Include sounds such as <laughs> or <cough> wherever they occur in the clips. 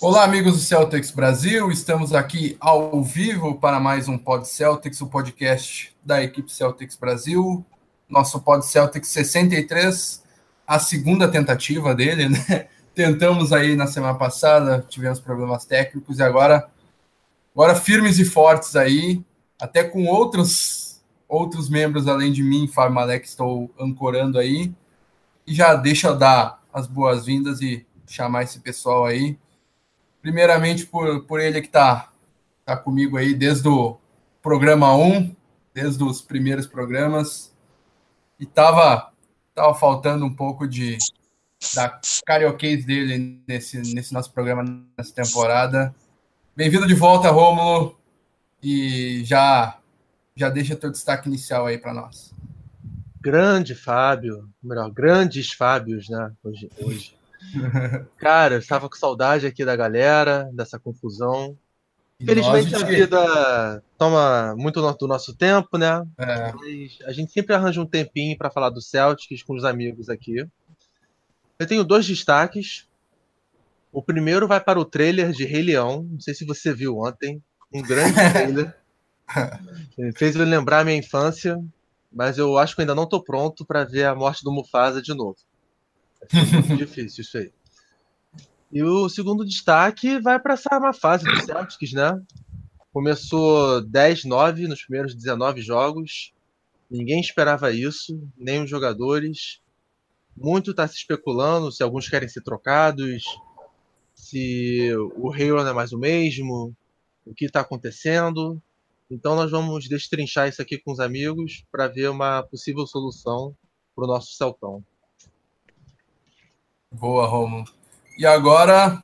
Olá, amigos do Celtics Brasil. Estamos aqui ao vivo para mais um Pod Celtics, o podcast da equipe Celtics Brasil. Nosso Pod Celtics 63, a segunda tentativa dele, né? Tentamos aí na semana passada, tivemos problemas técnicos e agora, agora firmes e fortes aí, até com outros outros membros além de mim, Fábio estou ancorando aí. E já deixa eu dar as boas-vindas e chamar esse pessoal aí primeiramente por, por ele que está tá comigo aí desde o programa 1, desde os primeiros programas, e tava, tava faltando um pouco de da carioquês dele nesse, nesse nosso programa, nessa temporada. Bem-vindo de volta, Rômulo, e já, já deixa teu destaque inicial aí para nós. Grande Fábio, melhor, grandes Fábios, né, hoje. hoje. <laughs> Cara, eu estava com saudade aqui da galera, dessa confusão. Infelizmente a vida toma muito do nosso tempo, né? É. Mas a gente sempre arranja um tempinho para falar do Celtics com os amigos aqui. Eu tenho dois destaques. O primeiro vai para o trailer de Rei Leão. Não sei se você viu ontem. Um grande <laughs> trailer. Fez eu lembrar a minha infância, mas eu acho que ainda não estou pronto para ver a morte do Mufasa de novo. É <laughs> difícil isso aí. E o segundo destaque vai para essa má fase do Celtics, né? Começou 10-9 nos primeiros 19 jogos. Ninguém esperava isso, nem os jogadores. Muito está se especulando se alguns querem ser trocados, se o não é mais o mesmo, o que está acontecendo. Então nós vamos destrinchar isso aqui com os amigos para ver uma possível solução para o nosso Celtão. Boa, Romulo. E agora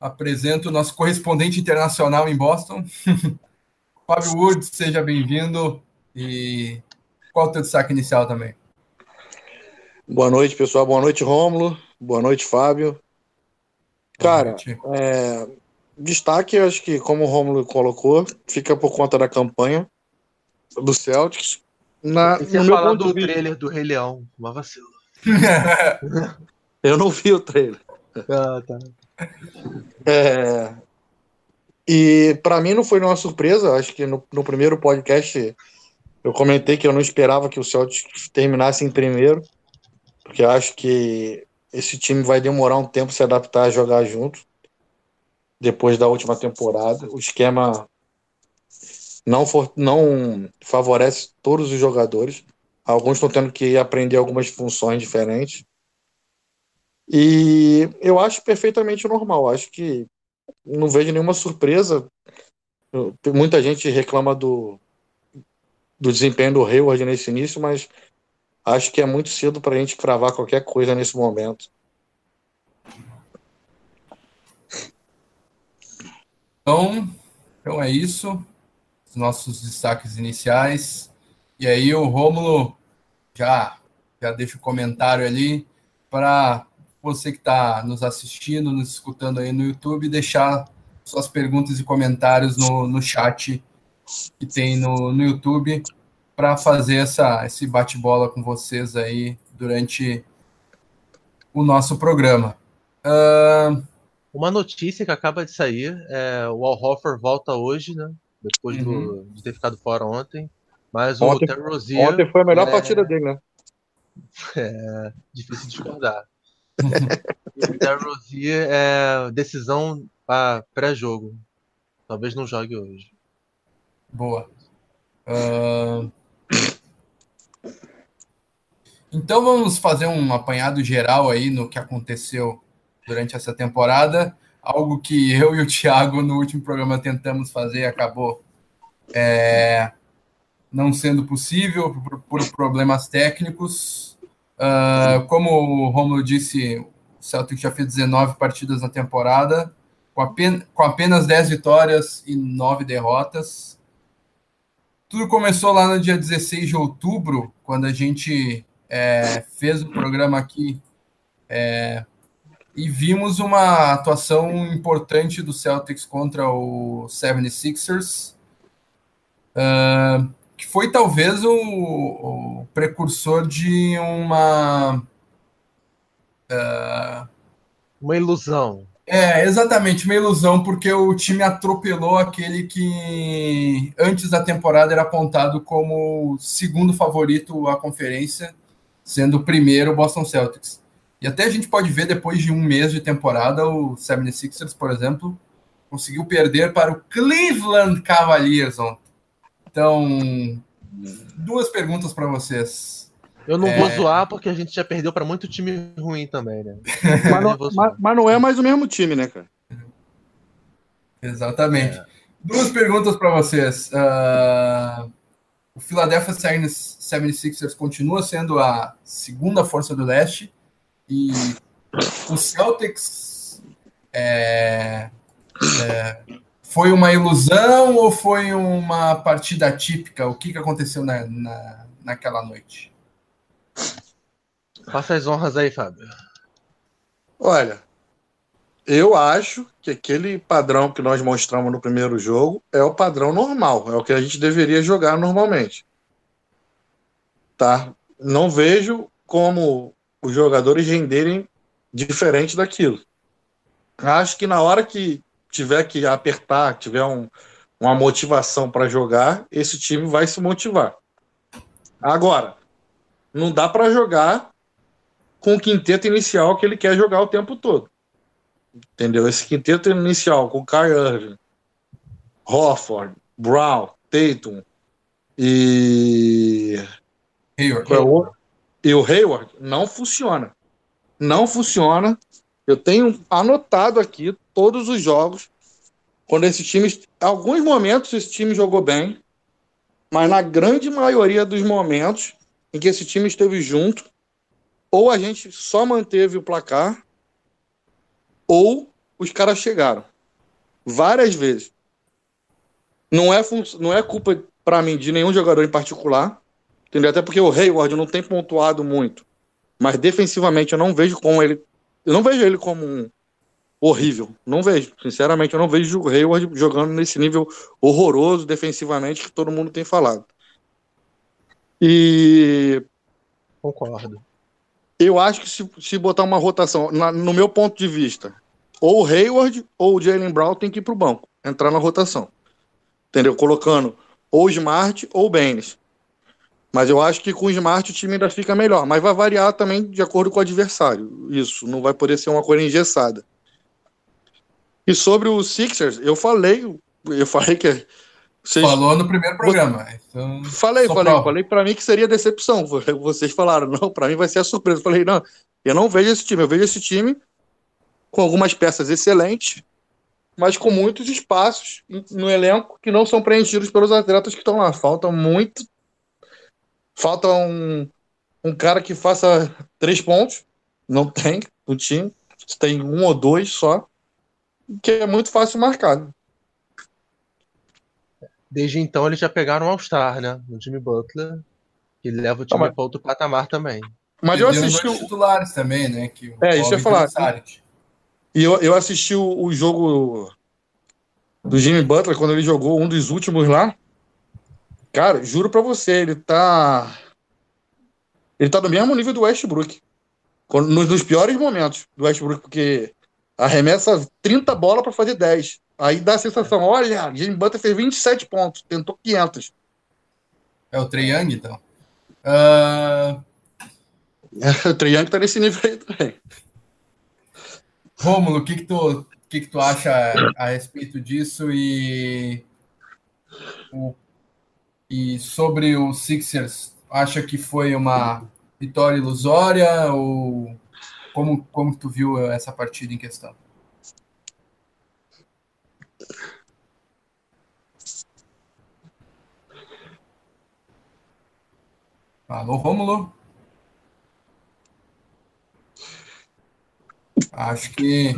apresento o nosso correspondente internacional em Boston, <laughs> Fábio Woods, seja bem-vindo. E qual o teu destaque inicial também? Boa noite, pessoal. Boa noite, Rômulo. Boa noite, Fábio. Cara, é, destaque, acho que, como o Rômulo colocou, fica por conta da campanha do Celtics. Na, Você no falar do trailer do Rei Leão, uma vacila. <laughs> eu não vi o trailer. Ah, tá. É, e para mim não foi nenhuma surpresa. Acho que no, no, primeiro podcast eu comentei que eu não esperava que o Celtics terminasse em primeiro, porque acho que esse time vai demorar um tempo se adaptar a jogar junto depois da última temporada. O esquema não, for, não favorece todos os jogadores. Alguns estão tendo que aprender algumas funções diferentes. E eu acho perfeitamente normal. Acho que não vejo nenhuma surpresa. Muita gente reclama do, do desempenho do Hayward nesse início, mas acho que é muito cedo para a gente cravar qualquer coisa nesse momento. Então, então é isso. Os nossos destaques iniciais. E aí o Rômulo já, já deixa o comentário ali para você que está nos assistindo, nos escutando aí no YouTube, deixar suas perguntas e comentários no, no chat que tem no, no YouTube para fazer essa, esse bate-bola com vocês aí durante o nosso programa. Uh... Uma notícia que acaba de sair, é, o Al Hoffer volta hoje, né? Depois uhum. do, de ter ficado fora ontem. Mas ontem, o Terry Rozier... Ontem foi a melhor é... partida dele, né? <laughs> É difícil discordar. e <laughs> o Terry Rozier é decisão para pré-jogo. Talvez não jogue hoje. Boa. Uh... Então vamos fazer um apanhado geral aí no que aconteceu durante essa temporada. Algo que eu e o Thiago no último programa tentamos fazer acabou é, não sendo possível por, por problemas técnicos. Uh, como o Romulo disse, o Celtic já fez 19 partidas na temporada, com, apenas, com apenas 10 vitórias e 9 derrotas. Tudo começou lá no dia 16 de outubro, quando a gente é, fez o programa aqui é, e vimos uma atuação importante do Celtics contra o 76ers. Uh, que foi talvez o, o precursor de uma uh, Uma ilusão. É, exatamente, uma ilusão, porque o time atropelou aquele que antes da temporada era apontado como segundo favorito à conferência, sendo o primeiro o Boston Celtics. E até a gente pode ver depois de um mês de temporada, o 76ers, por exemplo, conseguiu perder para o Cleveland Cavaliers ontem. Então, duas perguntas para vocês. Eu não é... vou zoar porque a gente já perdeu para muito time ruim também, né? mas, não, mas, mas, não, é mais o mesmo time, né, cara? Exatamente. É. Duas perguntas para vocês. Uh, o Philadelphia 76ers continua sendo a segunda força do leste e o Celtics é, é, foi uma ilusão ou foi uma partida típica? O que, que aconteceu na, na, naquela noite? Faça as honras aí, Fábio. Olha, eu acho que aquele padrão que nós mostramos no primeiro jogo é o padrão normal, é o que a gente deveria jogar normalmente. Tá? Não vejo como os jogadores renderem diferente daquilo. Acho que na hora que tiver que apertar, tiver um, uma motivação para jogar, esse time vai se motivar. Agora, não dá para jogar com o quinteto inicial que ele quer jogar o tempo todo. Entendeu? Esse quinteto inicial com Kyrie Irving, Hofford, Brown, Tatum e Hayward. É e o Hayward não funciona. Não funciona. Eu tenho anotado aqui todos os jogos quando esse time, alguns momentos esse time jogou bem, mas na grande maioria dos momentos em que esse time esteve junto, ou a gente só manteve o placar, ou os caras chegaram. Várias vezes. Não é, não é culpa, para mim, de nenhum jogador em particular. Entendeu? Até porque o Hayward não tem pontuado muito. Mas defensivamente eu não vejo como ele. Eu não vejo ele como um horrível. Não vejo. Sinceramente, eu não vejo o Hayward jogando nesse nível horroroso defensivamente que todo mundo tem falado. E. Concordo. Eu acho que se, se botar uma rotação, na, no meu ponto de vista, ou o Hayward ou o Jalen Brown tem que ir para o banco, entrar na rotação. Entendeu? Colocando ou o Smart ou o Baines. Mas eu acho que com o Smart o time ainda fica melhor. Mas vai variar também de acordo com o adversário. Isso, não vai poder ser uma coisa engessada. E sobre o Sixers, eu falei, eu falei que vocês... Falou no primeiro programa. Então, falei, falei, prova. falei para mim que seria decepção. <laughs> Vocês falaram, não, para mim vai ser a surpresa. Eu falei, não, eu não vejo esse time. Eu vejo esse time com algumas peças excelentes, mas com muitos espaços no elenco que não são preenchidos pelos atletas que estão lá. Falta muito. Falta um, um cara que faça três pontos. Não tem no time. Tem um ou dois só. Que é muito fácil marcar. Desde então eles já pegaram o All-Star, né? No Jimmy Butler, que leva o time para outro patamar também. Mas eu assisti os titulares também, né? Que é, isso eu ia falar. E eu, eu assisti o, o, jogo do Jimmy Butler quando ele jogou um dos últimos lá. Cara, juro para você, ele tá ele tá no mesmo nível do Westbrook. Nos, nos piores momentos do Westbrook, porque arremessa 30 bolas para fazer 10. Aí dá a sensação, olha, Jimmy Butler fez 27 pontos, tentou 500. É o Trey Young, então? Uh... É, <laughs> o Trey Young tá nesse nível aí também. Rômulo, o que que tu, que que tu acha a respeito disso e, o, e sobre o Sixers? Acha que foi uma vitória ilusória ou como, como tu viu essa partida em questão? Alô, Rômulo? Acho que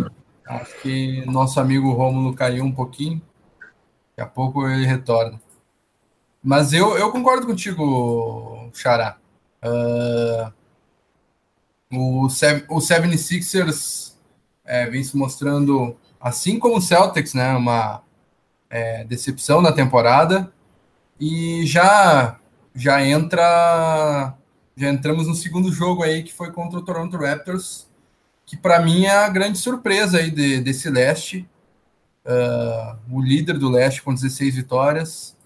acho que nosso amigo Rômulo caiu um pouquinho. Daqui a pouco ele retorna. Mas eu, eu concordo contigo, Xará. Uh, o, o 76ers é, vem se mostrando, assim como o Celtics, né, uma é, decepção na temporada. E já já entra. Já entramos no segundo jogo aí, que foi contra o Toronto Raptors. que para mim é a grande surpresa aí de, desse leste. Uh, o líder do leste com 16 vitórias.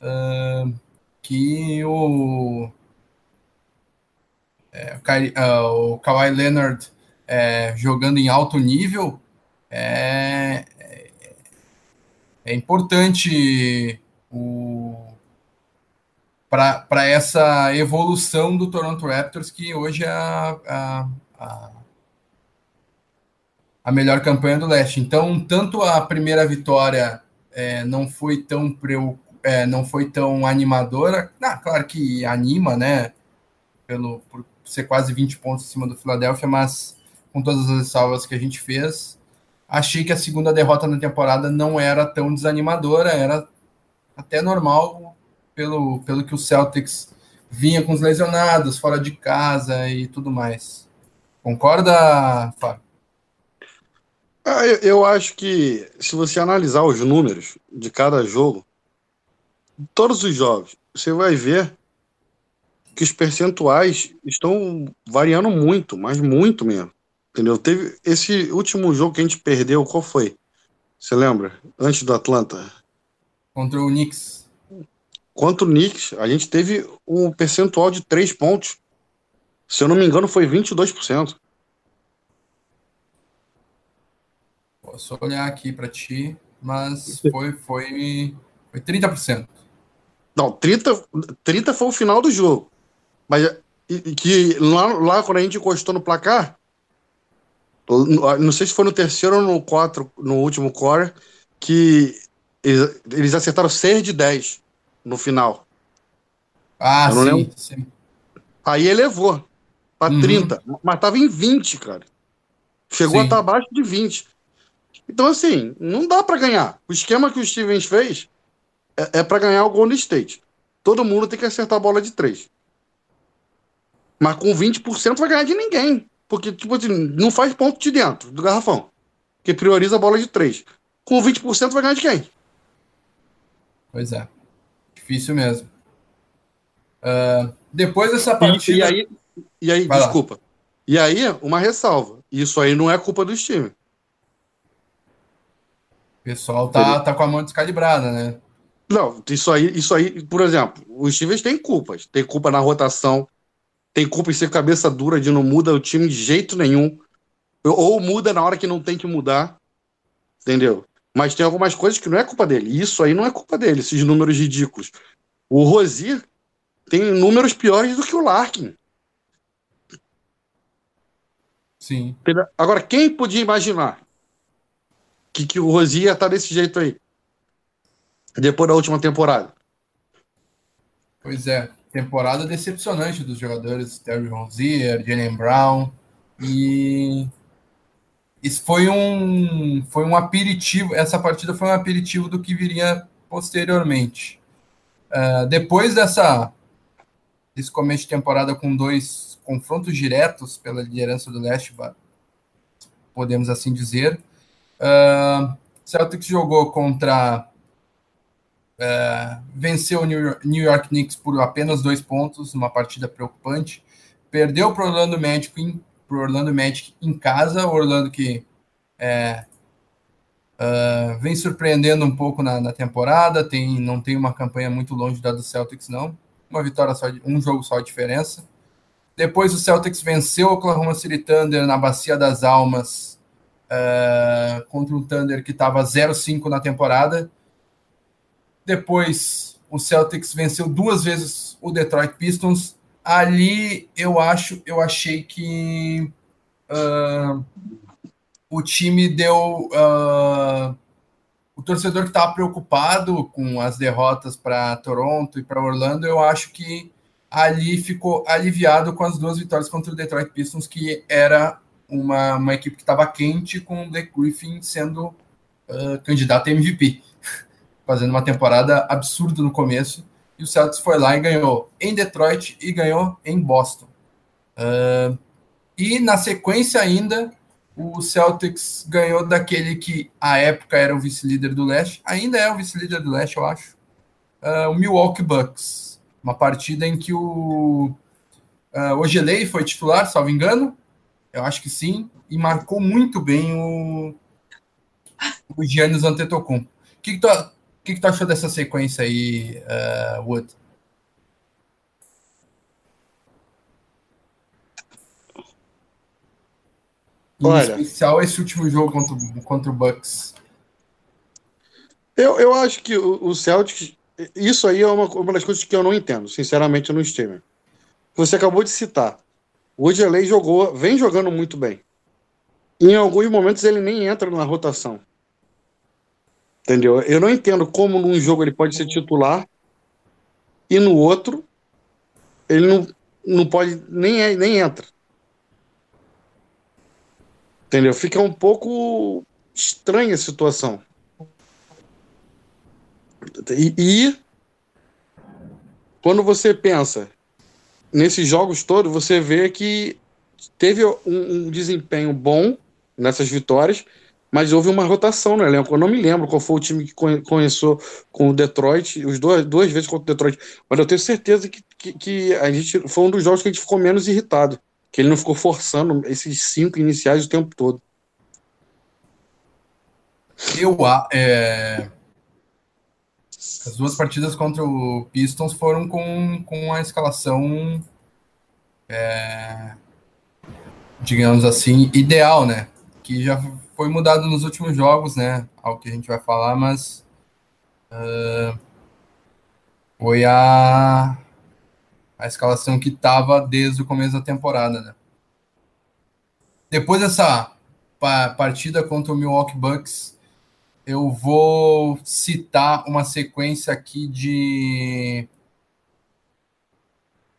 Uh, que o, é, o, uh, Kawhi Leonard é, jogando em alto nível é, é, é importante para essa evolução do Toronto Raptors, que hoje é a, a, a, a melhor campanha do leste. Então, tanto a primeira vitória é, não foi tão é, não foi tão animadora. Ah, claro que anima, né? Pelo, por ser quase 20 pontos em cima do Philadelphia, mas com todas as salvas que a gente fez, achei que a segunda derrota na temporada não era tão desanimadora, era até normal pelo, pelo que o Celtics vinha com os lesionados, fora de casa e tudo mais. Concorda, Fábio? Ah, eu, eu acho que se você analisar os números de cada jogo, todos os jogos, você vai ver que os percentuais estão variando muito, mas muito mesmo. Entendeu? Teve esse último jogo que a gente perdeu, qual foi? Você lembra? Antes do Atlanta? Contra o Knicks. Contra o Knicks, a gente teve um percentual de 3 pontos. Se eu não me engano, foi 22%. Posso olhar aqui para ti, mas foi, foi, foi 30%. Não, 30, 30 foi o final do jogo. Mas que lá, lá quando a gente encostou no placar, não sei se foi no terceiro ou no quatro, no último core, que eles, eles acertaram 6 de 10 no final. Ah, sim, sim, Aí elevou para uhum. 30, mas tava em 20, cara. Chegou sim. a estar abaixo de 20. Então, assim, não dá para ganhar. O esquema que o Stevens fez é, é para ganhar o Golden State. Todo mundo tem que acertar a bola de três. Mas com 20% vai ganhar de ninguém. Porque, tipo assim, não faz ponto de dentro do garrafão. Que prioriza a bola de três. Com 20% vai ganhar de quem? Pois é. Difícil mesmo. Uh, depois dessa partida. E, e aí, e aí desculpa. Lá. E aí, uma ressalva. Isso aí não é culpa do time. O pessoal tá, tá com a mão descalibrada, né? Não, isso aí, isso aí, por exemplo, os times têm culpas. Tem culpa na rotação, tem culpa em ser cabeça dura de não muda o time de jeito nenhum. Ou muda na hora que não tem que mudar. Entendeu? Mas tem algumas coisas que não é culpa dele. Isso aí não é culpa dele, esses números ridículos. O Rosier tem números piores do que o Larkin. Sim. Agora, quem podia imaginar que, que o Rosier ia estar desse jeito aí? Depois da última temporada. Pois é, temporada decepcionante dos jogadores Terry Rozier, Jalen Brown e isso foi um foi um aperitivo. Essa partida foi um aperitivo do que viria posteriormente. Uh, depois dessa desse começo de temporada com dois confrontos diretos pela liderança do leste, podemos assim dizer, uh, Celtics jogou contra é, venceu o New York Knicks por apenas dois pontos, uma partida preocupante. Perdeu para o Orlando Magic em, pro Orlando Magic em casa, o Orlando que é, uh, vem surpreendendo um pouco na, na, temporada, tem, não tem uma campanha muito longe da do Celtics, não. Uma vitória só, de, um jogo só de diferença. Depois o Celtics venceu o Oklahoma City Thunder na Bacia das Almas uh, contra um Thunder que estava 0-5 na temporada depois o Celtics venceu duas vezes o Detroit Pistons. Ali eu acho, eu achei que uh, o time deu. Uh, o torcedor que estava preocupado com as derrotas para Toronto e para Orlando, eu acho que ali ficou aliviado com as duas vitórias contra o Detroit Pistons, que era uma, uma equipe que estava quente, com o The Griffin sendo uh, candidato a MVP fazendo uma temporada absurda no começo. E o Celtics foi lá e ganhou em Detroit e ganhou em Boston. Uh, e na sequência ainda, o Celtics ganhou daquele que à época era o vice-líder do leste, ainda é o vice-líder do leste, eu acho, uh, o Milwaukee Bucks. Uma partida em que o uh, Ogelei foi titular, salvo engano, eu acho que sim. e marcou muito bem o, o Giannis Antetokounmpo. O que, que, tu, que, que tu achou dessa sequência aí, uh, Wood? Em Olha, especial esse último jogo contra, contra o Bucks. Eu, eu acho que o, o Celtics. Isso aí é uma, uma das coisas que eu não entendo, sinceramente, no streamer. Você acabou de citar. O Odilei jogou, vem jogando muito bem. Em alguns momentos ele nem entra na rotação. Entendeu? Eu não entendo como num jogo ele pode ser titular e no outro ele não, não pode nem, nem entra. Entendeu? Fica um pouco estranha a situação. E, e quando você pensa nesses jogos todos, você vê que teve um, um, desempenho bom nessas vitórias, mas houve uma rotação no elenco. Eu não me lembro qual foi o time que começou com o Detroit, os dois, duas vezes contra o Detroit, mas eu tenho certeza que, que, que a gente foi um dos jogos que a gente ficou menos irritado que ele não ficou forçando esses cinco iniciais o tempo todo. Eu, é... As duas partidas contra o Pistons foram com, com a escalação, é... digamos assim, ideal, né? Que já foi mudado nos últimos jogos, né? Ao que a gente vai falar, mas uh... foi a a escalação que estava desde o começo da temporada, né? Depois dessa partida contra o Milwaukee Bucks, eu vou citar uma sequência aqui de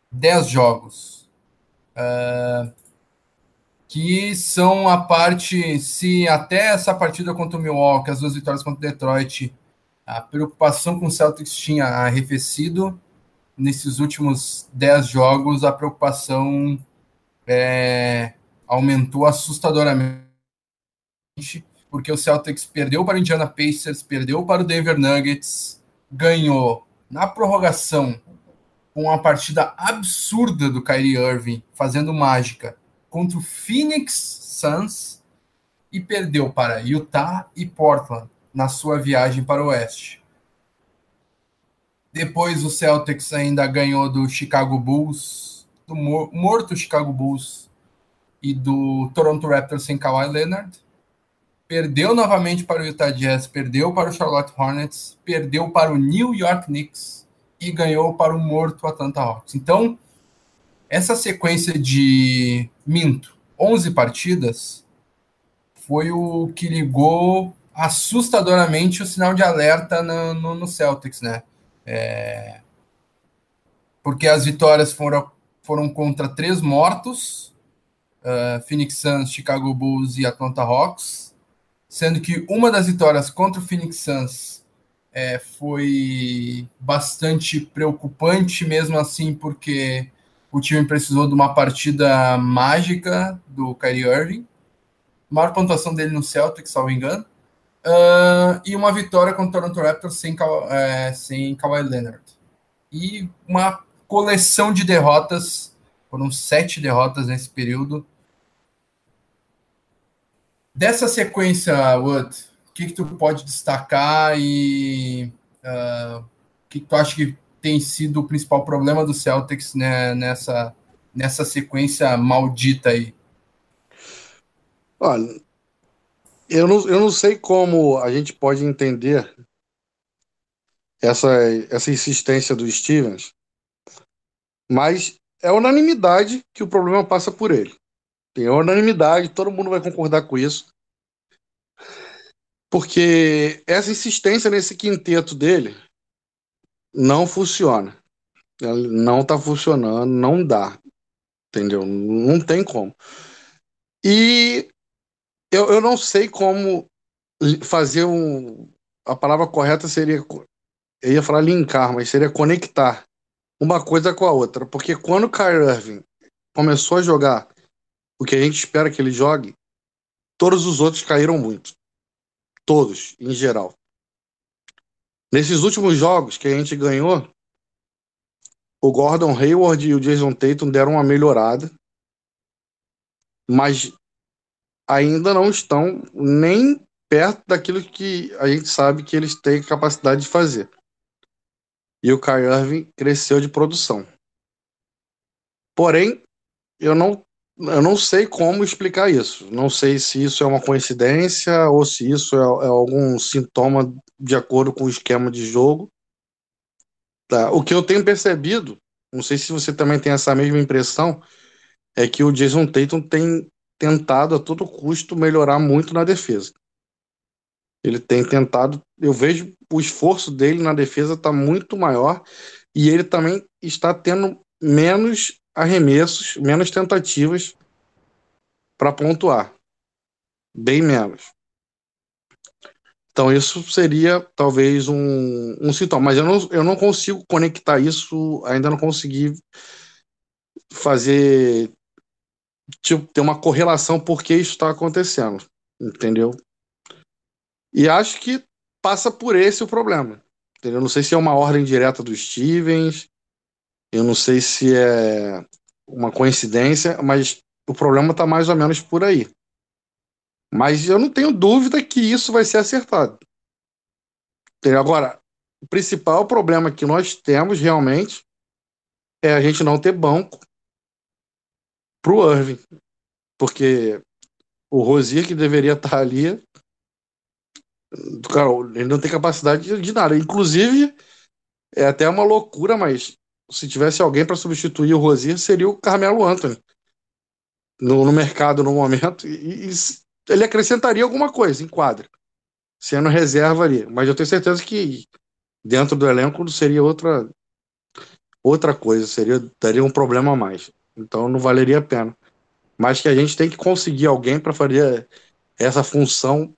10 jogos. Uh, que são a parte, se até essa partida contra o Milwaukee, as duas vitórias contra o Detroit, a preocupação com o Celtics tinha arrefecido, nesses últimos 10 jogos a preocupação é, aumentou assustadoramente, porque o Celtics perdeu para o Indiana Pacers, perdeu para o Denver Nuggets, ganhou na prorrogação com uma partida absurda do Kyrie Irving fazendo mágica contra o Phoenix Suns e perdeu para Utah e Portland na sua viagem para o Oeste. Depois o Celtics ainda ganhou do Chicago Bulls, do morto Chicago Bulls e do Toronto Raptors sem Kawhi Leonard. Perdeu novamente para o Utah Jazz, perdeu para o Charlotte Hornets, perdeu para o New York Knicks e ganhou para o morto Atlanta Hawks. Então, essa sequência de minto, 11 partidas, foi o que ligou assustadoramente o sinal de alerta no, no, no Celtics, né? É, porque as vitórias foram, foram contra três mortos, uh, Phoenix Suns, Chicago Bulls e Atlanta Hawks, sendo que uma das vitórias contra o Phoenix Suns é, foi bastante preocupante, mesmo assim, porque o time precisou de uma partida mágica do Kyrie Irving, maior pontuação dele no Celtic, salvo engano, Uh, e uma vitória contra o Toronto Raptors sem, é, sem Kawhi Leonard. E uma coleção de derrotas, foram sete derrotas nesse período. Dessa sequência, Wood, o que, que tu pode destacar e uh, o que, que tu acha que tem sido o principal problema do Celtics né, nessa, nessa sequência maldita aí? Olha, eu não, eu não sei como a gente pode entender essa, essa insistência do Stevens, mas é unanimidade que o problema passa por ele. Tem unanimidade, todo mundo vai concordar com isso. Porque essa insistência nesse quinteto dele não funciona. Não está funcionando, não dá. Entendeu? Não tem como. E eu, eu não sei como fazer um. A palavra correta seria. Eu ia falar linkar, mas seria conectar uma coisa com a outra. Porque quando o Kyrie Irving começou a jogar o que a gente espera que ele jogue, todos os outros caíram muito. Todos, em geral. Nesses últimos jogos que a gente ganhou, o Gordon Hayward e o Jason Tatum deram uma melhorada. Mas ainda não estão nem perto daquilo que a gente sabe que eles têm capacidade de fazer. E o Kyrie Irving cresceu de produção. Porém, eu não, eu não sei como explicar isso. Não sei se isso é uma coincidência ou se isso é, é algum sintoma de acordo com o esquema de jogo. Tá. O que eu tenho percebido, não sei se você também tem essa mesma impressão, é que o Jason Tatum tem tentado a todo custo melhorar muito na defesa. Ele tem tentado, eu vejo o esforço dele na defesa está muito maior e ele também está tendo menos arremessos, menos tentativas para pontuar. Bem menos. Então, isso seria talvez um, um sintoma, mas eu não, eu não consigo conectar isso, ainda não consegui fazer tipo, ter uma correlação por que isso está acontecendo, entendeu? E acho que passa por esse o problema. Entendeu? Não sei se é uma ordem direta do Stevens, eu não sei se é uma coincidência, mas o problema está mais ou menos por aí. Mas eu não tenho dúvida que isso vai ser acertado. Entendeu? Agora, o principal problema que nós temos realmente é a gente não ter banco para o Irving. Porque o Rosier, que deveria estar ali, Cara, ele não tem capacidade de nada. Inclusive, é até uma loucura, mas se tivesse alguém para substituir o Rosier, seria o Carmelo Anthony no, no mercado no momento. E, e, ele acrescentaria alguma coisa em quadra, sendo reserva ali. Mas eu tenho certeza que dentro do elenco seria outra outra coisa, seria daria um problema a mais. Então não valeria a pena. Mas que a gente tem que conseguir alguém para fazer essa função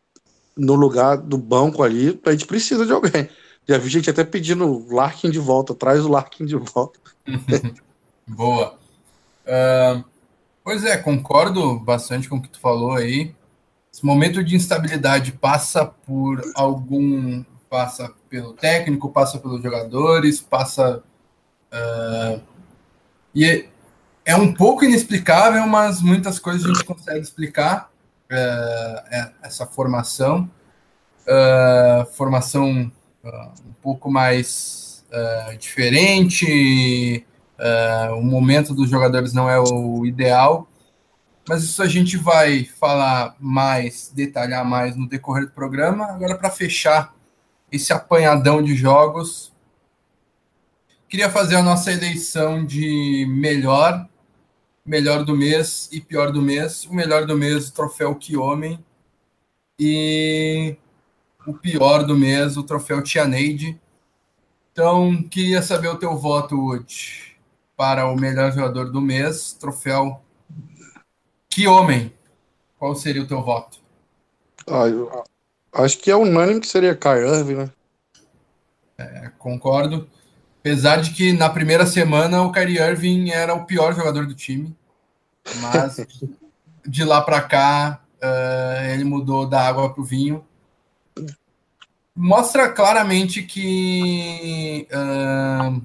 no lugar do banco ali, a gente precisa de alguém. Já vi gente até pedindo o Larkin de volta, traz o Larkin de volta. <laughs> Boa. Uh, pois é, concordo bastante com o que tu falou aí. Esse momento de instabilidade passa por algum. passa pelo técnico, passa pelos jogadores, passa. Uh, e é um pouco inexplicável, mas muitas coisas a gente consegue explicar uh, essa formação, formação um pouco mais diferente, o momento dos jogadores não é o ideal, mas isso a gente vai falar mais, detalhar mais no decorrer do programa. Agora, para fechar esse apanhadão de jogos, queria fazer a nossa eleição de melhor melhor do mês e pior do mês. O melhor do mês, o troféu Que Homem. E o pior do mês, o troféu Tianeide. Então, queria saber o teu voto, Wood, para o melhor jogador do mês, troféu Que Homem. Qual seria o teu voto? Ah, eu, acho que é unânime que seria Kai Irving, né? É, concordo. Apesar de que na primeira semana o Kyrie Irving era o pior jogador do time, mas <laughs> de lá para cá uh, ele mudou da água para o vinho. Mostra claramente que uh,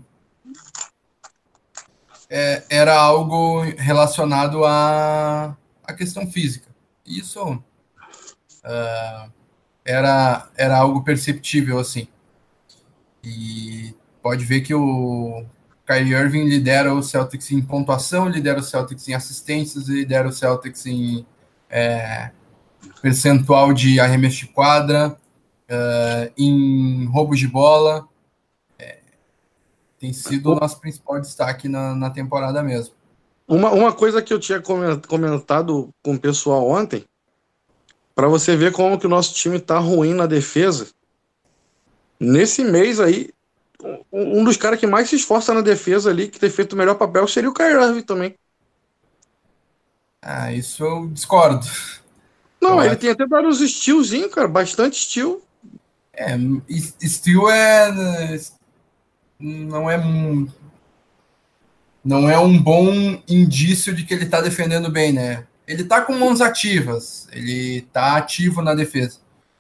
é, era algo relacionado à, à questão física. Isso uh, era, era algo perceptível assim. E pode ver que o Kyrie Irving lidera o Celtics em pontuação, lidera o Celtics em assistências, lidera o Celtics em é, percentual de arremesso de quadra, uh, em roubos de bola. É, tem sido o nosso principal destaque na, na temporada mesmo. Uma, uma coisa que eu tinha comentado com o pessoal ontem, para você ver como que o nosso time está ruim na defesa. Nesse mês aí, um dos caras que mais se esforça na defesa ali, que tem feito o melhor papel, seria o Kyrie também. Ah, isso eu discordo. Não, eu ele acho... tem até dado uns stealzinhos, cara, bastante steel. É, steel é. Não é. Não é um bom indício de que ele tá defendendo bem, né? Ele tá com mãos ativas, ele tá ativo na defesa.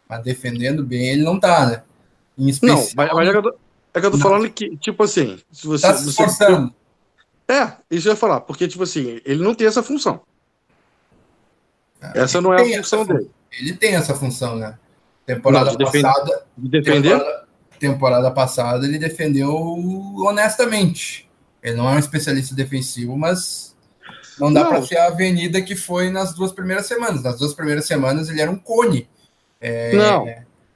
Mas defendendo bem, ele não tá, né? Em especial, não, mas, mas é é que eu tô falando que, tipo assim, se você. Tá se esforçando. É, isso eu ia falar, porque, tipo assim, ele não tem essa função. Essa não é a função dele. Ele tem essa função, né? Temporada não, passada. De defender? Temporada, temporada, passada ele defendeu honestamente. Ele não é um especialista defensivo, mas não dá para ser a avenida que foi nas duas primeiras semanas. Nas duas primeiras semanas ele era um cone. É... Não.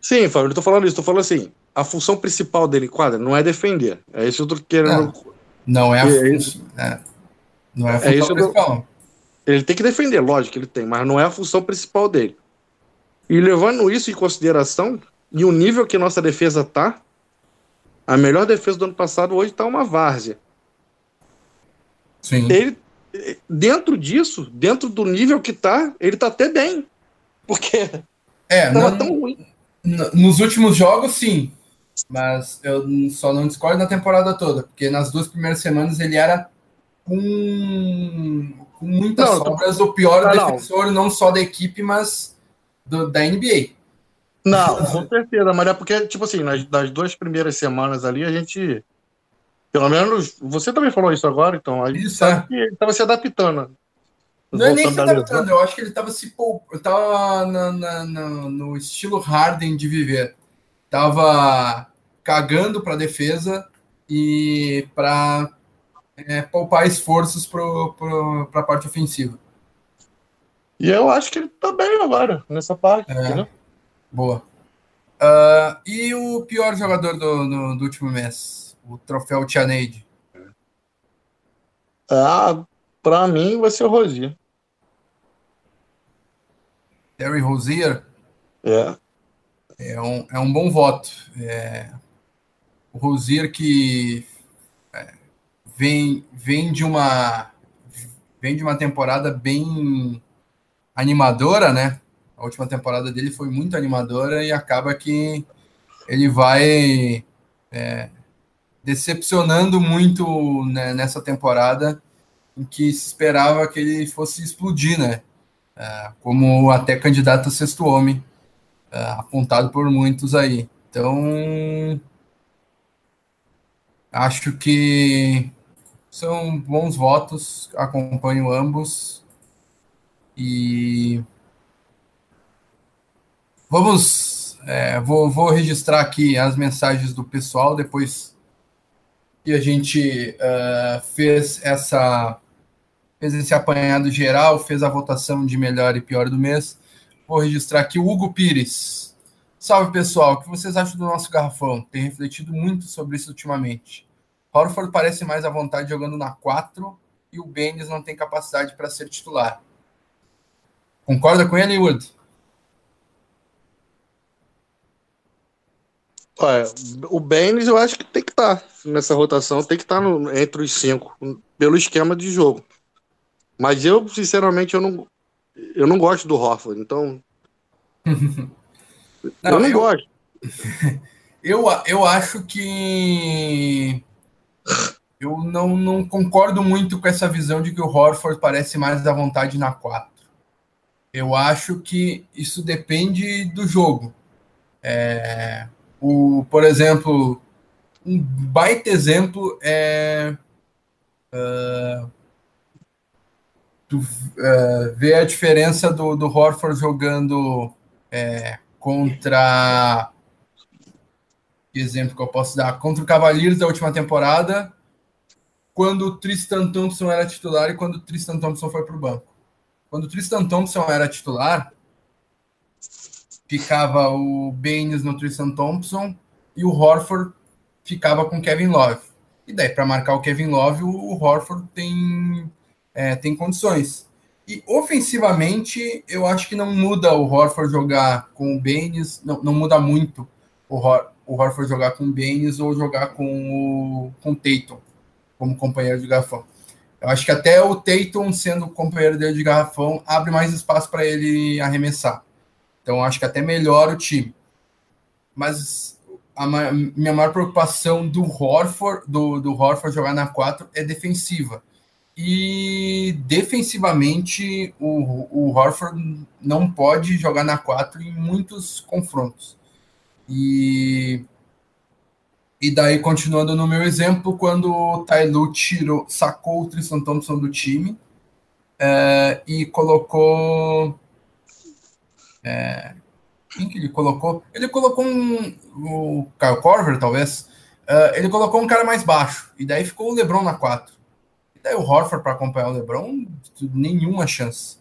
Sim, Fábio, eu tô falando isso, tô falando assim. A função principal dele, quadra, não é defender. É isso que eu tô querendo. Não, não é a é função. É. Não é a função é principal. Ele tem que defender, lógico que ele tem, mas não é a função principal dele. E levando isso em consideração, e o nível que nossa defesa tá, a melhor defesa do ano passado hoje tá uma várzea. Sim. Ele, dentro disso, dentro do nível que tá, ele tá até bem. Porque é, tava não, tão ruim. Nos últimos jogos, sim. Mas eu só não discordo na temporada toda, porque nas duas primeiras semanas ele era com, com muitas não, sobras tô... o pior ah, defensor, não. não. só da equipe, mas do, da NBA. Não, com certeza, mas é porque, tipo assim, nas, nas duas primeiras semanas ali, a gente. Pelo menos. Você também falou isso agora, então. A gente isso, sabe é. que ele estava se adaptando. Não é nem se adaptando, eu acho que ele estava se poupando. Tava na, na, na, no estilo Harden de viver. Tava cagando para defesa e para é, poupar esforços para a parte ofensiva. E eu acho que ele tá bem agora, nessa parte. É. Boa. Uh, e o pior jogador do, do, do último mês? O troféu Tianeide? Ah, para mim vai ser o Rosier. Terry Rosier? É. É um, é um bom voto. É, o Rosier que vem, vem de uma vem de uma temporada bem animadora, né? A última temporada dele foi muito animadora e acaba que ele vai é, decepcionando muito né, nessa temporada em que se esperava que ele fosse explodir, né? É, como até candidato a sexto homem, é, apontado por muitos aí. Então, acho que são bons votos, acompanho ambos. E vamos. É, vou, vou registrar aqui as mensagens do pessoal depois que a gente uh, fez essa fez esse apanhado geral, fez a votação de melhor e pior do mês. Vou registrar aqui o Hugo Pires. Salve pessoal, o que vocês acham do nosso garrafão? Tem refletido muito sobre isso ultimamente. Horford parece mais à vontade jogando na 4 e o Baines não tem capacidade para ser titular. Concorda com ele, Wood? Olha, o Baines eu acho que tem que estar tá nessa rotação, tem que estar tá entre os cinco, pelo esquema de jogo. Mas eu, sinceramente, eu não, eu não gosto do Horford, então. <laughs> não, eu não eu, gosto. <laughs> Eu, eu acho que eu não, não concordo muito com essa visão de que o Horford parece mais à vontade na 4. Eu acho que isso depende do jogo. É, o, por exemplo, um baita exemplo é uh, tu, uh, ver a diferença do, do Horford jogando é, contra que exemplo que eu posso dar? Contra o Cavaliers da última temporada, quando o Tristan Thompson era titular e quando o Tristan Thompson foi para o banco. Quando o Tristan Thompson era titular, ficava o Baines no Tristan Thompson e o Horford ficava com Kevin Love. E daí, para marcar o Kevin Love, o Horford tem, é, tem condições. E ofensivamente, eu acho que não muda o Horford jogar com o Baines, não, não muda muito o, Hor o Horford jogar com o Baines ou jogar com o, com o Tatum como companheiro de garrafão. Eu acho que até o Tatum, sendo companheiro dele de garrafão, abre mais espaço para ele arremessar. Então, acho que até melhora o time. Mas a minha maior preocupação do Horford, do, do Horford jogar na 4 é defensiva. E defensivamente, o, o Horford não pode jogar na 4 em muitos confrontos. E, e daí, continuando no meu exemplo, quando o Tailu tirou, sacou o Tristan Thompson do time é, e colocou É, quem que ele colocou? Ele colocou um. O Kyle Corver, talvez. Uh, ele colocou um cara mais baixo. E daí ficou o LeBron na 4. E daí o Horford para acompanhar o LeBron, nenhuma chance.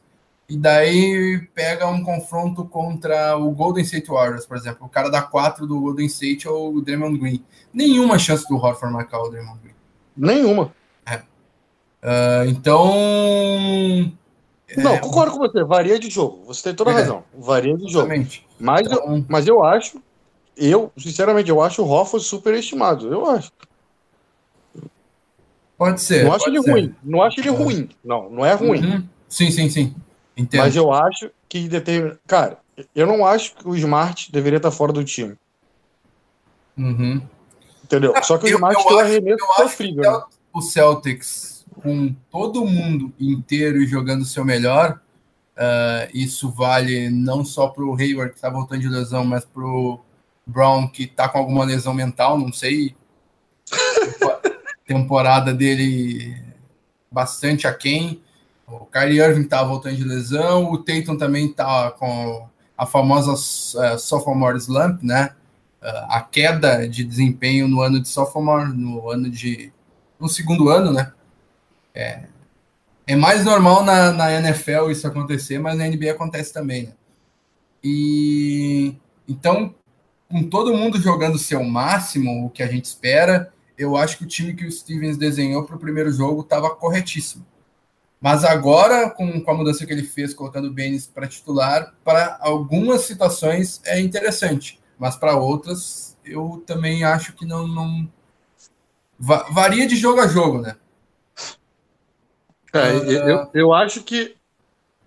E daí pega um confronto contra o Golden State Warriors, por exemplo. O cara da 4 do Golden State é o Draymond Green. Nenhuma chance do Horford marcar o Draymond Green. Nenhuma. É. Uh, então. Não, é, concordo com você. Varia de jogo. Você tem toda a é, razão. Varia de jogo. Mas, então... eu, mas eu acho. Eu, sinceramente, eu acho o Horford superestimado. Eu acho. Pode ser. Não acho ele ser. ruim. Não acho ele ruim. Não, não é ruim. Uhum. Sim, sim, sim. Entendo. Mas eu acho que determina. Cara, eu não acho que o Smart deveria estar fora do time. Uhum. Entendeu? Só que o Smart eu, eu tem um arremesso sofrível. Né? O Celtics, com todo mundo inteiro e jogando o seu melhor, uh, isso vale não só para o Hayward, que está voltando de lesão, mas para o Brown, que está com alguma lesão mental, não sei <laughs> temporada dele bastante aquém. O Kyrie Irving tá voltando de lesão, o Tatum também tá com a famosa uh, sophomore slump, né? Uh, a queda de desempenho no ano de sophomore, no ano de no segundo ano, né? É, é mais normal na, na NFL isso acontecer, mas na NBA acontece também, né? E então, com todo mundo jogando seu máximo, o que a gente espera, eu acho que o time que o Stevens desenhou para o primeiro jogo estava corretíssimo. Mas agora, com, com, a mudança que ele fez, colocando o Benes para titular, para algumas situações é interessante, mas para outras eu também acho que não, não... Va varia de jogo a jogo, né? É, uh... eu, eu acho que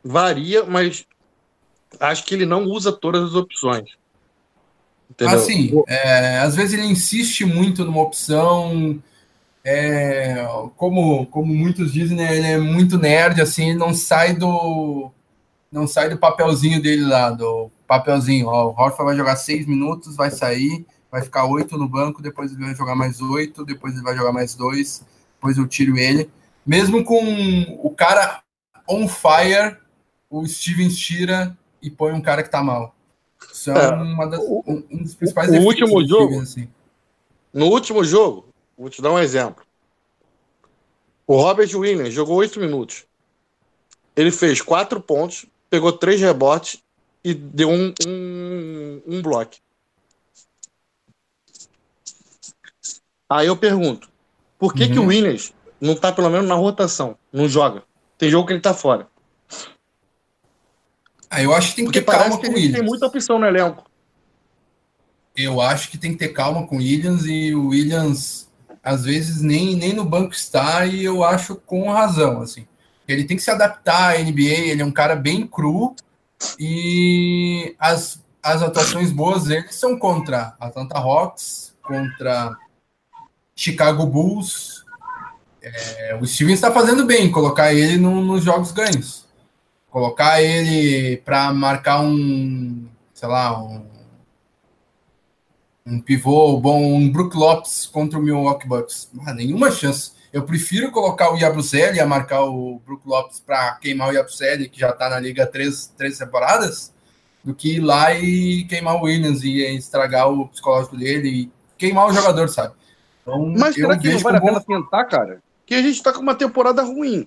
varia, mas acho que ele não usa todas as opções. Entendeu? Assim, é, às vezes ele insiste muito numa opção, é, como, como muitos dizem, né, ele é muito nerd, assim, ele não sai do não sai do papelzinho dele lá, do papelzinho, ó, o Horford vai jogar seis minutos, vai sair, vai ficar oito no banco, depois ele vai jogar mais oito, depois ele vai jogar mais dois, depois eu tiro ele. Mesmo com o cara on fire, o Stevens tira e põe um cara que tá mal. Isso é, é uma das, um, um, dos principais o, último jogo, assim. No último jogo, vou te dar um exemplo. O Robert Williams jogou oito minutos. Ele fez quatro pontos, pegou três rebotes e deu um, um, um bloco. Aí eu pergunto, por que, uhum. que o uhum. Williams não tá pelo menos na rotação? Não joga? Tem jogo que ele tá fora. Ah, eu acho que tem que Porque ter calma com o Williams. Tem muita opção no elenco. Eu acho que tem que ter calma com o Williams e o Williams às vezes nem, nem no banco está e eu acho com razão assim. Ele tem que se adaptar à NBA, ele é um cara bem cru e as, as atuações boas dele são contra Atlanta Hawks, contra Chicago Bulls. É, o Steven está fazendo bem colocar ele no, nos jogos ganhos colocar ele para marcar um, sei lá, um, um pivô bom, um Brook Lopes contra o Milwaukee Bucks. Ah, nenhuma chance. Eu prefiro colocar o Yabusele a marcar o Brook Lopes para queimar o Yabusele, que já está na liga três, três temporadas, do que ir lá e queimar o Williams e estragar o psicológico dele e queimar o jogador, sabe? Então, Mas será que não vale a pena tentar, cara? Que a gente está com uma temporada ruim.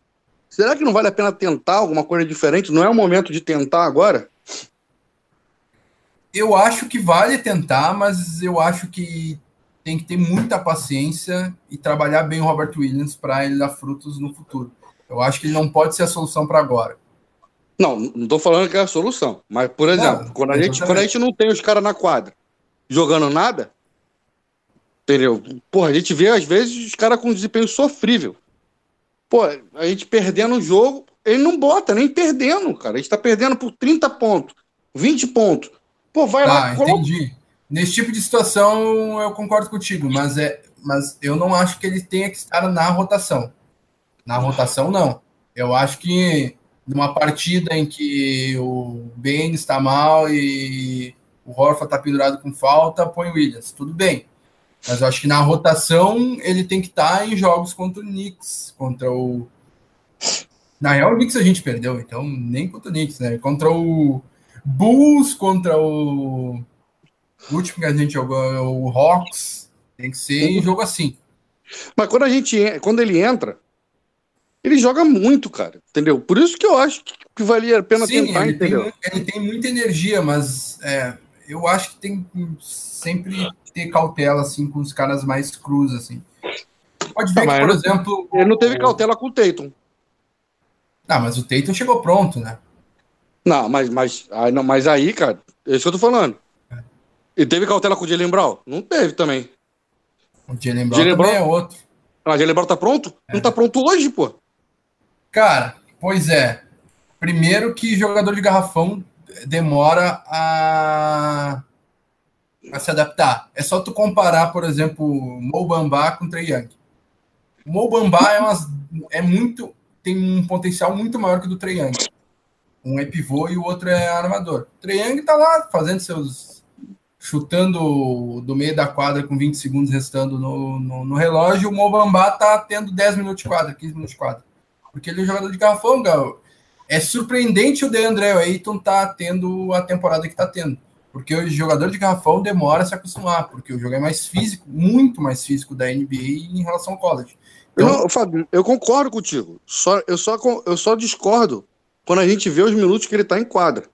Será que não vale a pena tentar alguma coisa diferente? Não é o momento de tentar agora? Eu acho que vale tentar, mas eu acho que tem que ter muita paciência e trabalhar bem o Robert Williams para ele dar frutos no futuro. Eu acho que ele não pode ser a solução para agora. Não, não estou falando que é a solução. Mas, por exemplo, não, quando, a gente, quando a gente não tem os caras na quadra jogando nada, entendeu? Porra, a gente vê às vezes os caras com desempenho sofrível. Pô, a gente perdendo o jogo, ele não bota, nem perdendo, cara. A gente tá perdendo por 30 pontos, 20 pontos. Pô, vai tá, lá. Entendi. Nesse tipo de situação, eu concordo contigo, mas, é, mas eu não acho que ele tenha que estar na rotação. Na rotação, não. Eu acho que numa partida em que o Ben está mal e o Horfa está pendurado com falta, põe o Williams. Tudo bem. Mas eu acho que na rotação ele tem que estar tá em jogos contra o Knicks, contra o. Na real, o Knicks a gente perdeu, então nem contra o Knicks, né? Contra o, Bulls contra o... o último que a gente jogou, o Hawks. Tem que ser em jogo assim. Mas quando a gente quando ele entra, ele joga muito, cara. Entendeu? Por isso que eu acho que valia a pena Sim, tentar, ele entendeu? Tem, ele tem muita energia, mas é, eu acho que tem sempre ter cautela assim com os caras mais crus assim. Pode ver não, que, por exemplo, ele não teve cautela com o Tatum. Não, mas o Tatum chegou pronto, né? Não, mas, mas, aí, não, mas aí, cara, é isso que eu tô falando. É. E teve cautela com o Jalen Brown? Não teve também. O Jalen Brown, Jalen Brown é outro. Ah, o Jalen Brown tá pronto? É. Não tá pronto hoje, pô. Cara, pois é. Primeiro que jogador de garrafão demora a, a se adaptar. É só tu comparar, por exemplo, Mo Bamba com Trey Young. O Mo Bamba é, umas, é muito tem um potencial muito maior que o do Trey Young. Um é pivô e o outro é armador. O Trey Young tá lá fazendo seus chutando do meio da quadra com 20 segundos restando no, no, no relógio, o Mobamba tá tendo 10 minutos de quadra, 15 minutos de quadra. Porque ele é um jogador de garrafão, Gal. É surpreendente o DeAndre Ayton tá tendo a temporada que tá tendo. Porque o jogador de garrafão demora a se acostumar, porque o jogo é mais físico, muito mais físico da NBA em relação ao college. Então, eu, Fábio, eu concordo contigo. Só, eu, só, eu só discordo quando a gente vê os minutos que ele tá em quadra.